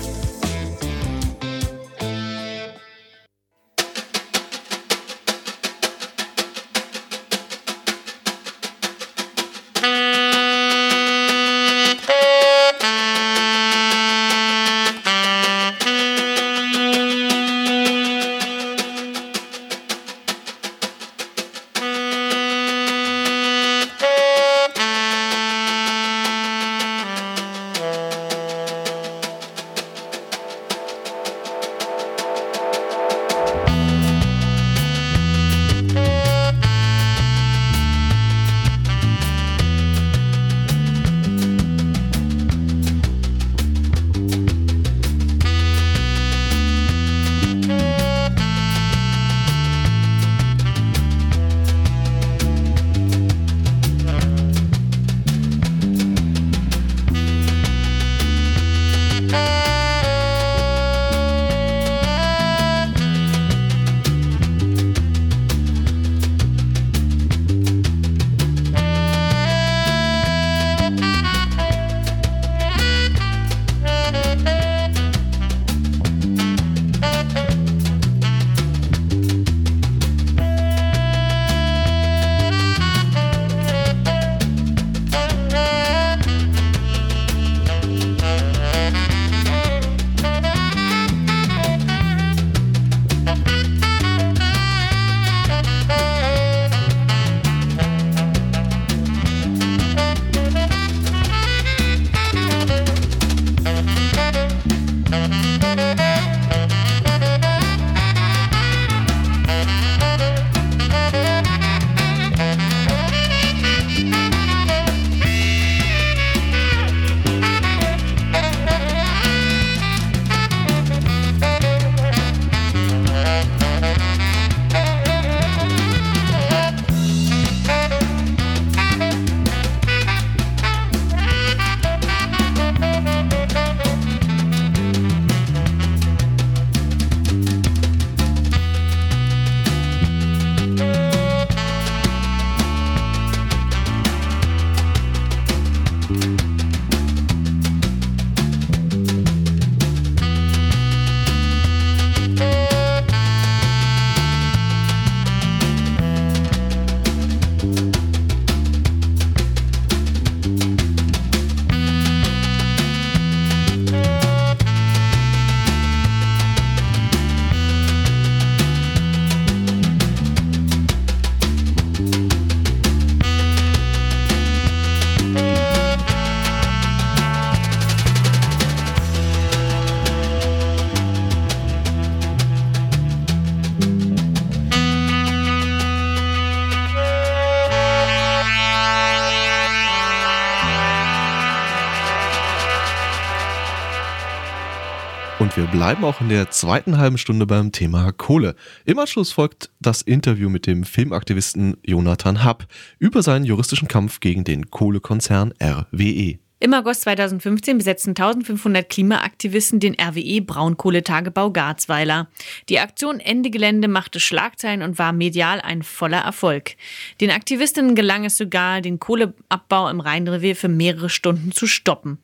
Wir bleiben auch in der zweiten halben Stunde beim Thema Kohle. Im Anschluss folgt das Interview mit dem Filmaktivisten Jonathan Happ über seinen juristischen Kampf gegen den Kohlekonzern RWE. Im August 2015 besetzten 1500 Klimaaktivisten den RWE Braunkohletagebau Garzweiler. Die Aktion Ende Gelände machte Schlagzeilen und war medial ein voller Erfolg. Den Aktivistinnen gelang es sogar, den Kohleabbau im Rheinrevier für mehrere Stunden zu stoppen.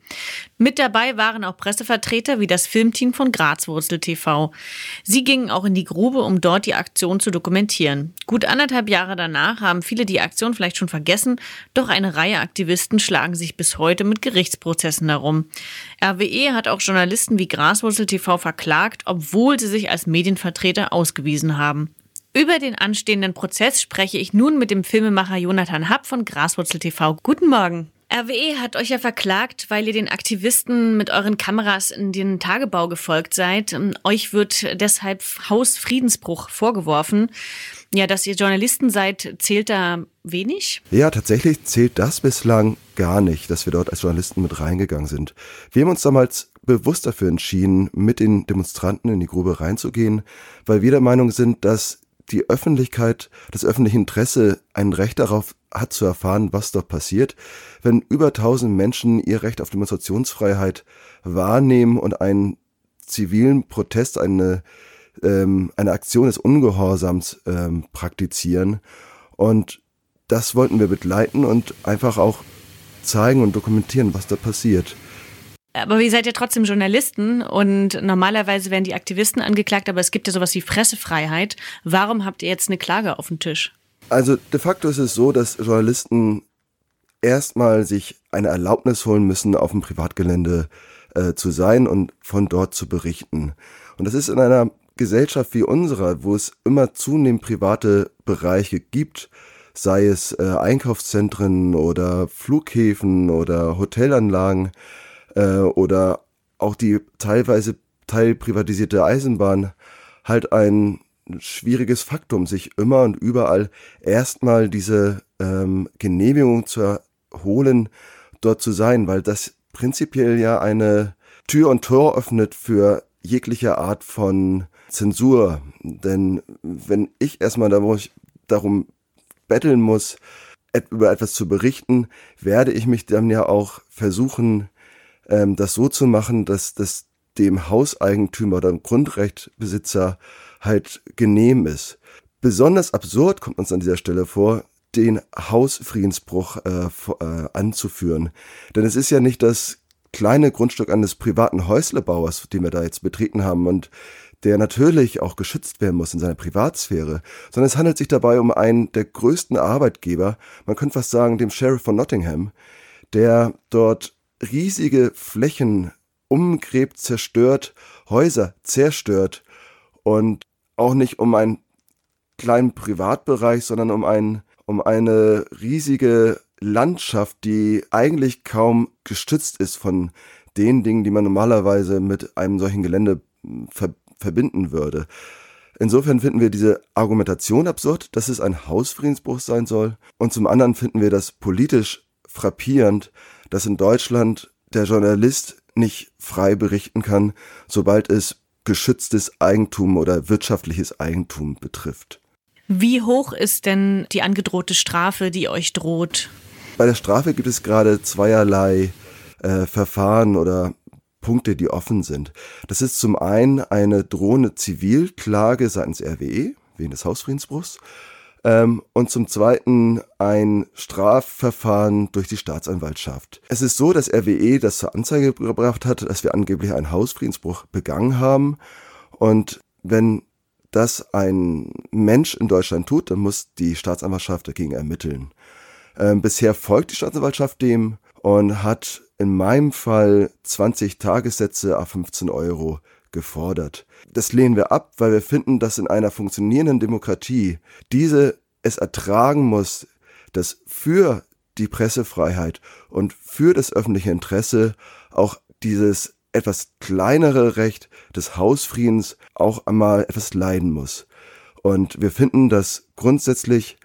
Mit dabei waren auch Pressevertreter wie das Filmteam von Grazwurzel TV. Sie gingen auch in die Grube, um dort die Aktion zu dokumentieren. Gut anderthalb Jahre danach haben viele die Aktion vielleicht schon vergessen, doch eine Reihe Aktivisten schlagen sich bis heute mit Gerichtsprozessen herum. RWE hat auch Journalisten wie Graswurzel TV verklagt, obwohl sie sich als Medienvertreter ausgewiesen haben. Über den anstehenden Prozess spreche ich nun mit dem Filmemacher Jonathan Happ von Graswurzel TV. Guten Morgen. RWE hat euch ja verklagt, weil ihr den Aktivisten mit euren Kameras in den Tagebau gefolgt seid. Ähm, Euch wird deshalb Hausfriedensbruch vorgeworfen. Ja, dass ihr Journalisten seid, zählt da wenig? Ja, tatsächlich zählt das bislang gar nicht, dass wir dort als Journalisten mit reingegangen sind. Wir haben uns damals bewusst dafür entschieden, mit den Demonstranten in die Grube reinzugehen, weil wir der Meinung sind, dass die Öffentlichkeit, das öffentliche Interesse ein Recht darauf hat zu erfahren, was dort passiert. Wenn über tausend Menschen ihr Recht auf Demonstrationsfreiheit wahrnehmen und einen zivilen Protest, eine, ähm, eine Aktion des Ungehorsams ähm, praktizieren. Und das wollten wir begleiten und einfach auch zeigen und dokumentieren, was da passiert. Aber ihr seid ja trotzdem Journalisten und normalerweise werden die Aktivisten angeklagt, aber es gibt ja sowas wie Pressefreiheit. Warum habt ihr jetzt eine Klage auf dem Tisch? Also de facto ist es so, dass Journalisten erstmal sich eine Erlaubnis holen müssen, auf dem Privatgelände äh, zu sein und von dort zu berichten. Und das ist in einer Gesellschaft wie unserer, wo es immer zunehmend private Bereiche gibt, sei es äh, Einkaufszentren oder Flughäfen oder Hotelanlagen äh, oder auch die teilweise teilprivatisierte Eisenbahn, halt ein schwieriges Faktum, sich immer und überall erstmal diese ähm, Genehmigung zu holen, dort zu sein, weil das prinzipiell ja eine Tür und Tor öffnet für jegliche Art von Zensur. Denn wenn ich erstmal darum betteln muss, über etwas zu berichten, werde ich mich dann ja auch versuchen, ähm, das so zu machen, dass das dem Hauseigentümer oder dem Grundrechtbesitzer halt genehm ist. Besonders absurd kommt uns an dieser Stelle vor, den Hausfriedensbruch äh, äh, anzuführen. Denn es ist ja nicht das kleine Grundstück eines privaten Häuslebauers, den wir da jetzt betreten haben und der natürlich auch geschützt werden muss in seiner Privatsphäre, sondern es handelt sich dabei um einen der größten Arbeitgeber, man könnte fast sagen dem Sheriff von Nottingham, der dort riesige Flächen umgräbt, zerstört, Häuser zerstört und auch nicht um einen kleinen Privatbereich, sondern um ein, um eine riesige Landschaft, die eigentlich kaum gestützt ist von den Dingen, die man normalerweise mit einem solchen Gelände ver verbinden würde. Insofern finden wir diese Argumentation absurd, dass es ein Hausfriedensbruch sein soll. Und zum anderen finden wir das politisch frappierend, dass in Deutschland der Journalist nicht frei berichten kann, sobald es geschütztes Eigentum oder wirtschaftliches Eigentum betrifft. Wie hoch ist denn die angedrohte Strafe, die euch droht? Bei der Strafe gibt es gerade zweierlei äh, Verfahren oder Punkte, die offen sind. Das ist zum einen eine drohende Zivilklage seitens RWE wegen des Hausfriedensbruchs ähm, und zum zweiten ein Strafverfahren durch die Staatsanwaltschaft. Es ist so, dass RWE das zur Anzeige gebracht hat, dass wir angeblich einen Hausfriedensbruch begangen haben und wenn das ein Mensch in Deutschland tut, dann muss die Staatsanwaltschaft dagegen ermitteln. Ähm, bisher folgt die Staatsanwaltschaft dem und hat in meinem Fall 20 Tagessätze a 15 Euro gefordert. Das lehnen wir ab, weil wir finden, dass in einer funktionierenden Demokratie diese es ertragen muss, dass für die Pressefreiheit und für das öffentliche Interesse auch dieses etwas kleinere Recht des Hausfriedens auch einmal etwas leiden muss. Und wir finden, dass grundsätzlich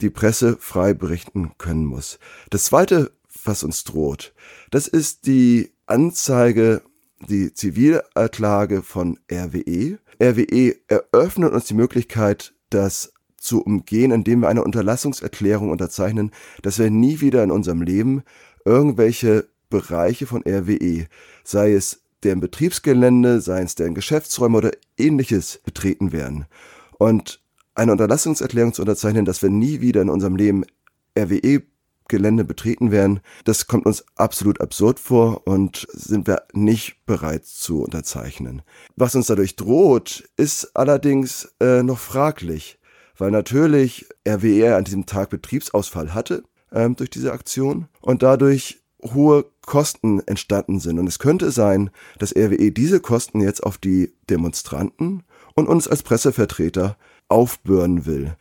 die Presse frei berichten können muss. Das Zweite, was uns droht, das ist die Anzeige, die Zivilerklage von RWE. RWE eröffnet uns die Möglichkeit, das zu umgehen, indem wir eine Unterlassungserklärung unterzeichnen, dass wir nie wieder in unserem Leben irgendwelche Bereiche von RWE, sei es deren Betriebsgelände, sei es deren Geschäftsräume oder ähnliches betreten werden. Und eine Unterlassungserklärung zu unterzeichnen, dass wir nie wieder in unserem Leben RWE Gelände betreten werden, das kommt uns absolut absurd vor und sind wir nicht bereit zu unterzeichnen. Was uns dadurch droht, ist allerdings äh, noch fraglich, weil natürlich RWE an diesem Tag Betriebsausfall hatte ähm, durch diese Aktion und dadurch hohe Kosten entstanden sind. Und es könnte sein, dass RWE diese Kosten jetzt auf die Demonstranten und uns als Pressevertreter aufbürden will.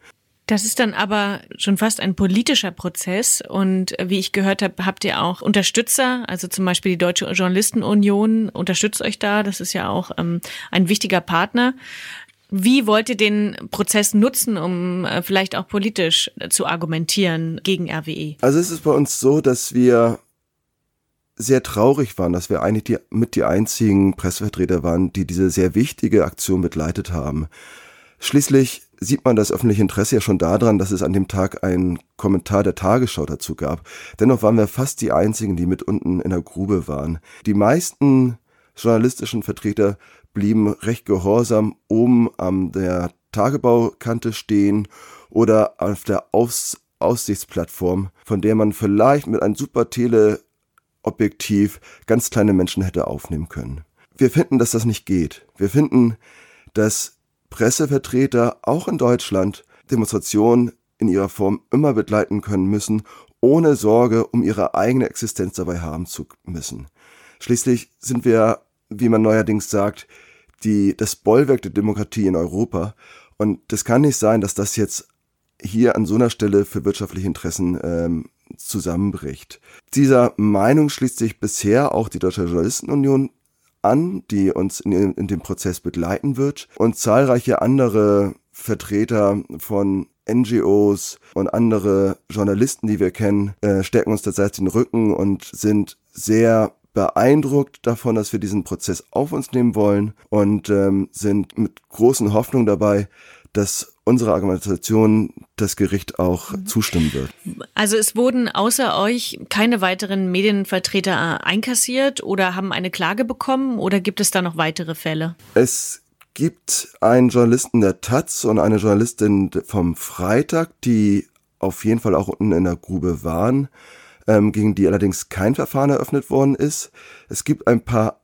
Das ist dann aber schon fast ein politischer Prozess. Und wie ich gehört habe, habt ihr auch Unterstützer, also zum Beispiel die Deutsche Journalistenunion unterstützt euch da. Das ist ja auch ähm, ein wichtiger Partner. Wie wollt ihr den Prozess nutzen, um äh, vielleicht auch politisch zu argumentieren gegen RWE? Also es ist bei uns so, dass wir sehr traurig waren, dass wir eigentlich die, mit die einzigen Pressevertreter waren, die diese sehr wichtige Aktion begleitet haben. Schließlich sieht man das öffentliche Interesse ja schon daran, dass es an dem Tag einen Kommentar der Tagesschau dazu gab. Dennoch waren wir fast die einzigen, die mit unten in der Grube waren. Die meisten journalistischen Vertreter blieben recht gehorsam oben an der Tagebaukante stehen oder auf der Aus Aussichtsplattform, von der man vielleicht mit einem super Teleobjektiv ganz kleine Menschen hätte aufnehmen können. Wir finden, dass das nicht geht. Wir finden, dass Pressevertreter auch in Deutschland Demonstrationen in ihrer Form immer begleiten können müssen, ohne Sorge um ihre eigene Existenz dabei haben zu müssen. Schließlich sind wir, wie man neuerdings sagt, die, das Bollwerk der Demokratie in Europa. Und das kann nicht sein, dass das jetzt hier an so einer Stelle für wirtschaftliche Interessen ähm, zusammenbricht. Dieser Meinung schließt sich bisher auch die Deutsche Journalistenunion an, die uns in, in dem Prozess begleiten wird. Und zahlreiche andere Vertreter von NGOs und andere Journalisten, die wir kennen, äh, stärken uns tatsächlich den Rücken und sind sehr beeindruckt davon, dass wir diesen Prozess auf uns nehmen wollen und ähm, sind mit großen Hoffnungen dabei, dass unsere Argumentation das Gericht auch zustimmen wird. Also es wurden außer euch keine weiteren Medienvertreter einkassiert oder haben eine Klage bekommen oder gibt es da noch weitere Fälle? Es gibt einen Journalisten der Taz und eine Journalistin vom Freitag, die auf jeden Fall auch unten in der Grube waren, ähm, gegen die allerdings kein Verfahren eröffnet worden ist. Es gibt ein paar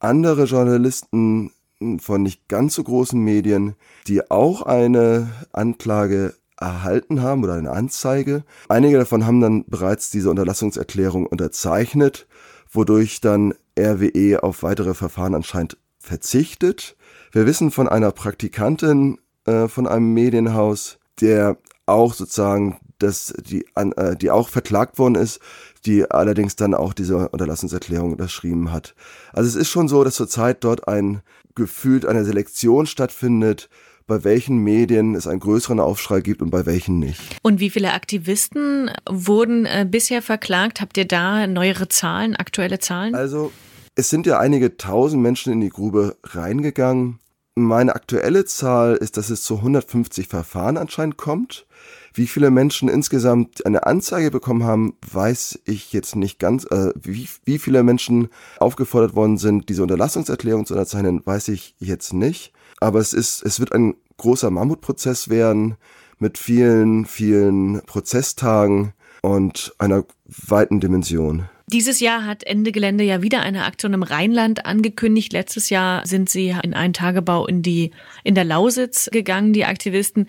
andere Journalisten von nicht ganz so großen Medien, die auch eine Anklage erhalten haben oder eine Anzeige. Einige davon haben dann bereits diese Unterlassungserklärung unterzeichnet, wodurch dann RWE auf weitere Verfahren anscheinend verzichtet. Wir wissen von einer Praktikantin äh, von einem Medienhaus, der auch sozusagen, dass die, an, äh, die auch verklagt worden ist, die allerdings dann auch diese Unterlassungserklärung unterschrieben hat. Also es ist schon so, dass zurzeit dort ein gefühlt eine Selektion stattfindet, bei welchen Medien es einen größeren Aufschrei gibt und bei welchen nicht. Und wie viele Aktivisten wurden äh, bisher verklagt? Habt ihr da neuere Zahlen, aktuelle Zahlen? Also es sind ja einige tausend Menschen in die Grube reingegangen. Meine aktuelle Zahl ist, dass es zu 150 Verfahren anscheinend kommt. Wie viele Menschen insgesamt eine Anzeige bekommen haben, weiß ich jetzt nicht ganz. Äh, wie, wie viele Menschen aufgefordert worden sind, diese Unterlassungserklärung zu unterzeichnen, weiß ich jetzt nicht. Aber es ist, es wird ein großer Mammutprozess werden mit vielen, vielen Prozesstagen und einer weiten Dimension. Dieses Jahr hat Ende Gelände ja wieder eine Aktion im Rheinland angekündigt. Letztes Jahr sind sie in einen Tagebau in die, in der Lausitz gegangen, die Aktivisten.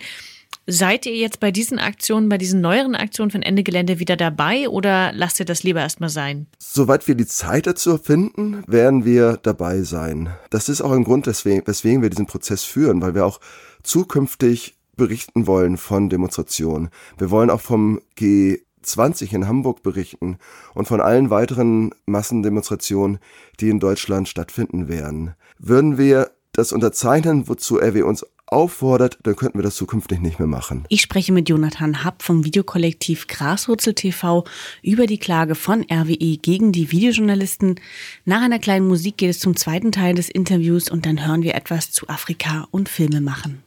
Seid ihr jetzt bei diesen Aktionen, bei diesen neueren Aktionen von Ende Gelände wieder dabei oder lasst ihr das lieber erstmal sein? Soweit wir die Zeit dazu finden, werden wir dabei sein. Das ist auch ein Grund, weswegen, wir diesen Prozess führen, weil wir auch zukünftig berichten wollen von Demonstrationen. Wir wollen auch vom G20 in Hamburg berichten und von allen weiteren Massendemonstrationen, die in Deutschland stattfinden werden. Würden wir das unterzeichnen, wozu RW uns auffordert, dann könnten wir das zukünftig nicht mehr machen. Ich spreche mit Jonathan Happ vom Videokollektiv Graswurzel TV über die Klage von RWE gegen die Videojournalisten. Nach einer kleinen Musik geht es zum zweiten Teil des Interviews und dann hören wir etwas zu Afrika und Filme machen.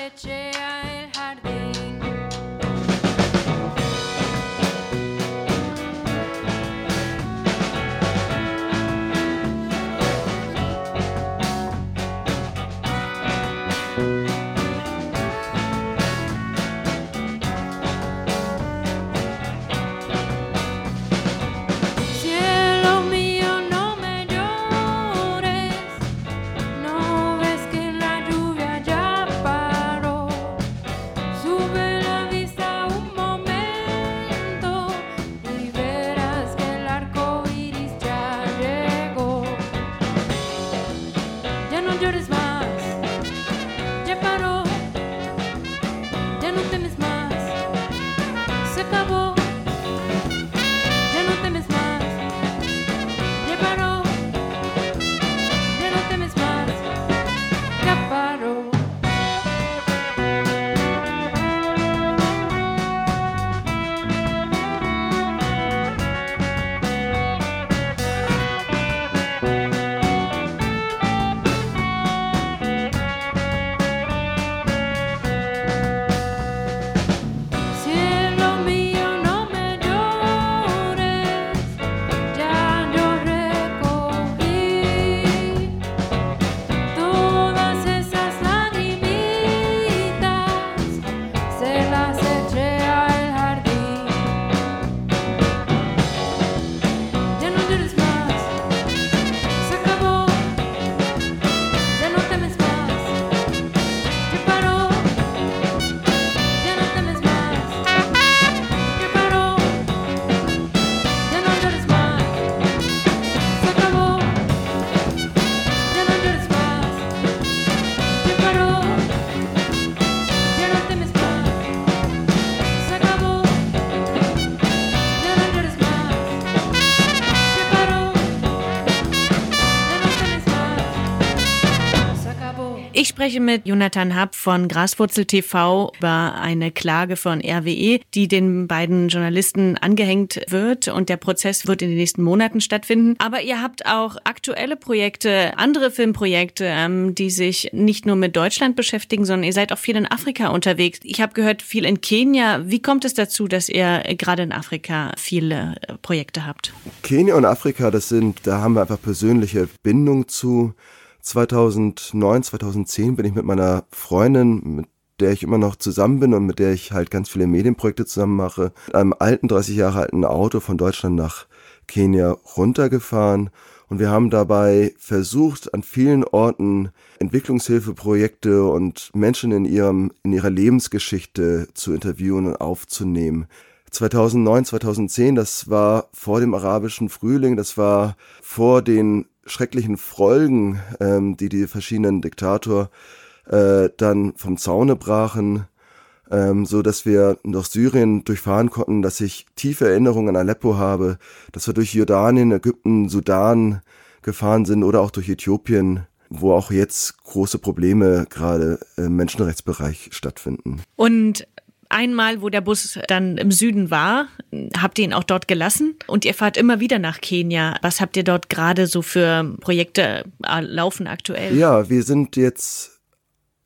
Richie. Ich spreche mit Jonathan Happ von Graswurzel TV über eine Klage von RWE, die den beiden Journalisten angehängt wird und der Prozess wird in den nächsten Monaten stattfinden. Aber ihr habt auch aktuelle Projekte, andere Filmprojekte, ähm, die sich nicht nur mit Deutschland beschäftigen, sondern ihr seid auch viel in Afrika unterwegs. Ich habe gehört, viel in Kenia. Wie kommt es dazu, dass ihr gerade in Afrika viele äh, Projekte habt? Kenia und Afrika, das sind, da haben wir einfach persönliche Bindung zu. 2009, 2010 bin ich mit meiner Freundin, mit der ich immer noch zusammen bin und mit der ich halt ganz viele Medienprojekte zusammen mache, mit einem alten, 30 Jahre alten Auto von Deutschland nach Kenia runtergefahren. Und wir haben dabei versucht, an vielen Orten Entwicklungshilfeprojekte und Menschen in ihrem, in ihrer Lebensgeschichte zu interviewen und aufzunehmen. 2009, 2010, das war vor dem arabischen Frühling, das war vor den schrecklichen Folgen, ähm, die die verschiedenen Diktator äh, dann vom Zaune brachen, ähm, so dass wir durch Syrien durchfahren konnten, dass ich tiefe Erinnerungen an Aleppo habe, dass wir durch Jordanien, Ägypten, Sudan gefahren sind oder auch durch Äthiopien, wo auch jetzt große Probleme gerade im Menschenrechtsbereich stattfinden. Und einmal, wo der Bus dann im Süden war, habt ihr ihn auch dort gelassen und ihr fahrt immer wieder nach Kenia. Was habt ihr dort gerade so für Projekte laufen aktuell? Ja, wir sind jetzt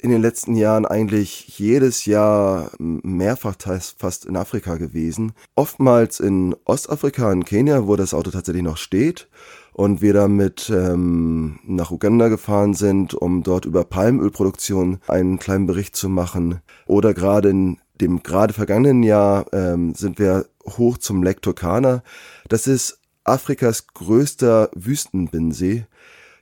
in den letzten Jahren eigentlich jedes Jahr mehrfach fast in Afrika gewesen. Oftmals in Ostafrika, in Kenia, wo das Auto tatsächlich noch steht. Und wir damit ähm, nach Uganda gefahren sind, um dort über Palmölproduktion einen kleinen Bericht zu machen. Oder gerade in dem gerade vergangenen Jahr ähm, sind wir hoch zum Lake Turkana. Das ist Afrikas größter Wüstenbinnensee,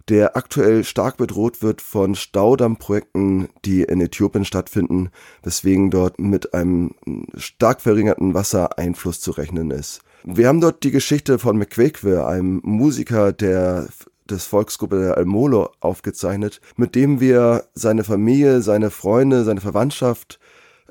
der aktuell stark bedroht wird von Staudammprojekten, die in Äthiopien stattfinden, weswegen dort mit einem stark verringerten Wassereinfluss zu rechnen ist. Wir haben dort die Geschichte von Mkwekwe, einem Musiker der des Volksgruppe der Almolo aufgezeichnet, mit dem wir seine Familie, seine Freunde, seine Verwandtschaft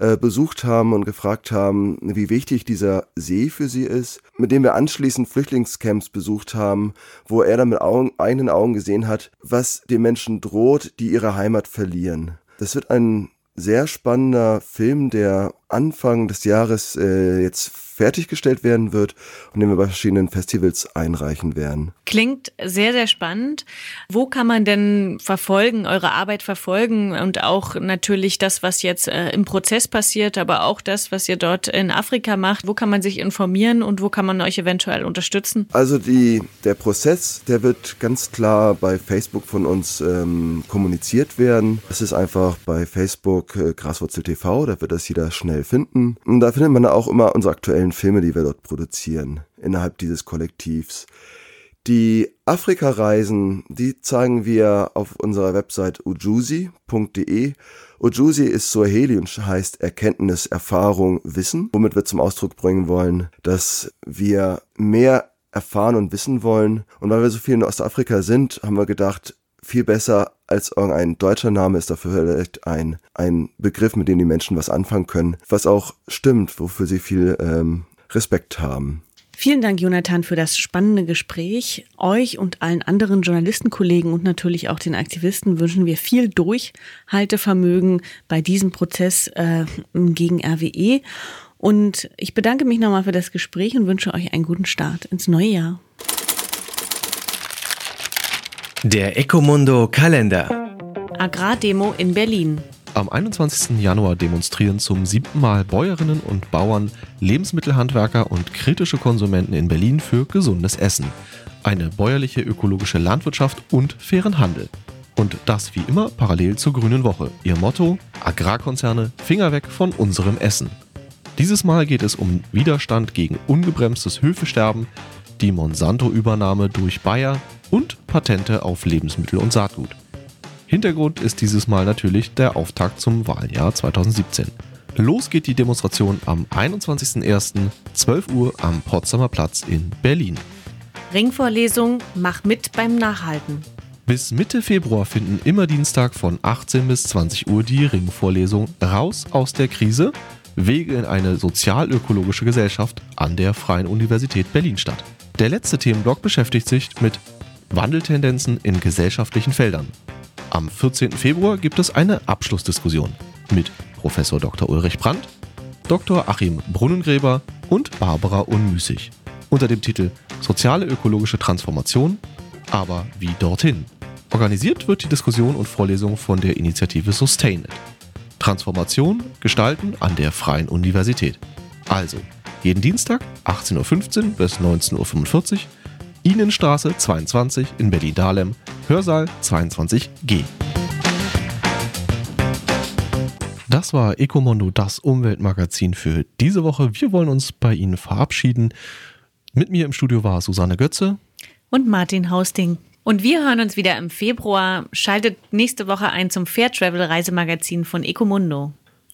äh, besucht haben und gefragt haben, wie wichtig dieser See für sie ist, mit dem wir anschließend Flüchtlingscamps besucht haben, wo er dann mit Augen, eigenen Augen gesehen hat, was den Menschen droht, die ihre Heimat verlieren. Das wird ein sehr spannender Film, der Anfang des Jahres äh, jetzt fertiggestellt werden wird und den wir bei verschiedenen Festivals einreichen werden. Klingt sehr, sehr spannend. Wo kann man denn verfolgen, eure Arbeit verfolgen und auch natürlich das, was jetzt äh, im Prozess passiert, aber auch das, was ihr dort in Afrika macht? Wo kann man sich informieren und wo kann man euch eventuell unterstützen? Also die, der Prozess, der wird ganz klar bei Facebook von uns ähm, kommuniziert werden. Das ist einfach bei Facebook äh, Graswurzel TV, da wird das jeder schnell finden. Und da findet man auch immer unsere aktuellen Filme, die wir dort produzieren, innerhalb dieses Kollektivs. Die Afrika-Reisen, die zeigen wir auf unserer Website ujusi.de. Ujusi ist Swahili und heißt Erkenntnis, Erfahrung, Wissen, womit wir zum Ausdruck bringen wollen, dass wir mehr erfahren und wissen wollen. Und weil wir so viel in Ostafrika sind, haben wir gedacht, viel besser als irgendein deutscher Name ist dafür vielleicht ein, ein Begriff, mit dem die Menschen was anfangen können, was auch stimmt, wofür sie viel ähm, Respekt haben. Vielen Dank, Jonathan, für das spannende Gespräch. Euch und allen anderen Journalistenkollegen und natürlich auch den Aktivisten wünschen wir viel Durchhaltevermögen bei diesem Prozess äh, gegen RWE. Und ich bedanke mich nochmal für das Gespräch und wünsche euch einen guten Start ins neue Jahr. Der Ecomundo Kalender. Agrardemo in Berlin. Am 21. Januar demonstrieren zum siebten Mal Bäuerinnen und Bauern, Lebensmittelhandwerker und kritische Konsumenten in Berlin für gesundes Essen, eine bäuerliche ökologische Landwirtschaft und fairen Handel. Und das wie immer parallel zur Grünen Woche. Ihr Motto: Agrarkonzerne, Finger weg von unserem Essen. Dieses Mal geht es um Widerstand gegen ungebremstes Höfesterben, die Monsanto-Übernahme durch Bayer und Patente auf Lebensmittel und Saatgut. Hintergrund ist dieses Mal natürlich der Auftakt zum Wahljahr 2017. Los geht die Demonstration am 21.01. 12 Uhr am Potsdamer Platz in Berlin. Ringvorlesung Mach mit beim Nachhalten. Bis Mitte Februar finden immer Dienstag von 18 bis 20 Uhr die Ringvorlesung Raus aus der Krise, Wege in eine sozial-ökologische Gesellschaft an der Freien Universität Berlin statt. Der letzte Themenblock beschäftigt sich mit Wandeltendenzen in gesellschaftlichen Feldern. Am 14. Februar gibt es eine Abschlussdiskussion mit Professor Dr. Ulrich Brandt, Dr. Achim Brunnengräber und Barbara Unmüßig unter dem Titel Soziale ökologische Transformation, aber wie dorthin. Organisiert wird die Diskussion und Vorlesung von der Initiative Sustain It. Transformation gestalten an der Freien Universität. Also, jeden Dienstag 18.15 Uhr bis 19.45 Uhr, Innenstraße 22 in Berlin-Dahlem, Hörsaal 22G. Das war Ecomondo, das Umweltmagazin für diese Woche. Wir wollen uns bei Ihnen verabschieden. Mit mir im Studio war Susanne Götze. Und Martin Hausting. Und wir hören uns wieder im Februar. Schaltet nächste Woche ein zum Fair Travel Reisemagazin von Ecomundo.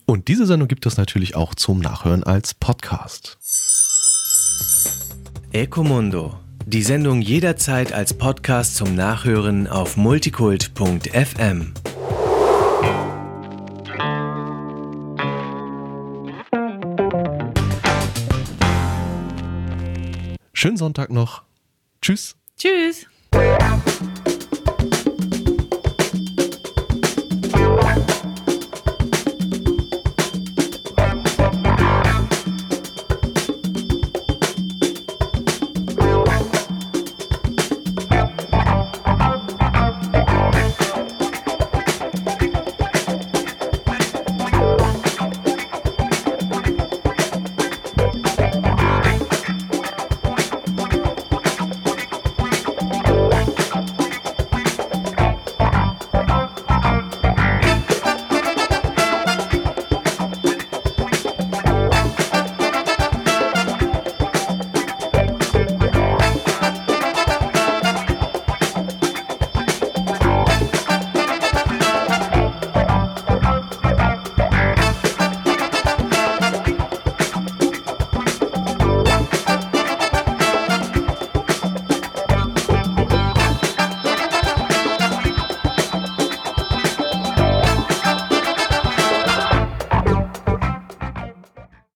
Und diese Sendung gibt es natürlich auch zum Nachhören als Podcast. Ecomundo. Die Sendung jederzeit als Podcast zum Nachhören auf multikult.fm. Schönen Sonntag noch. Tschüss. Tschüss.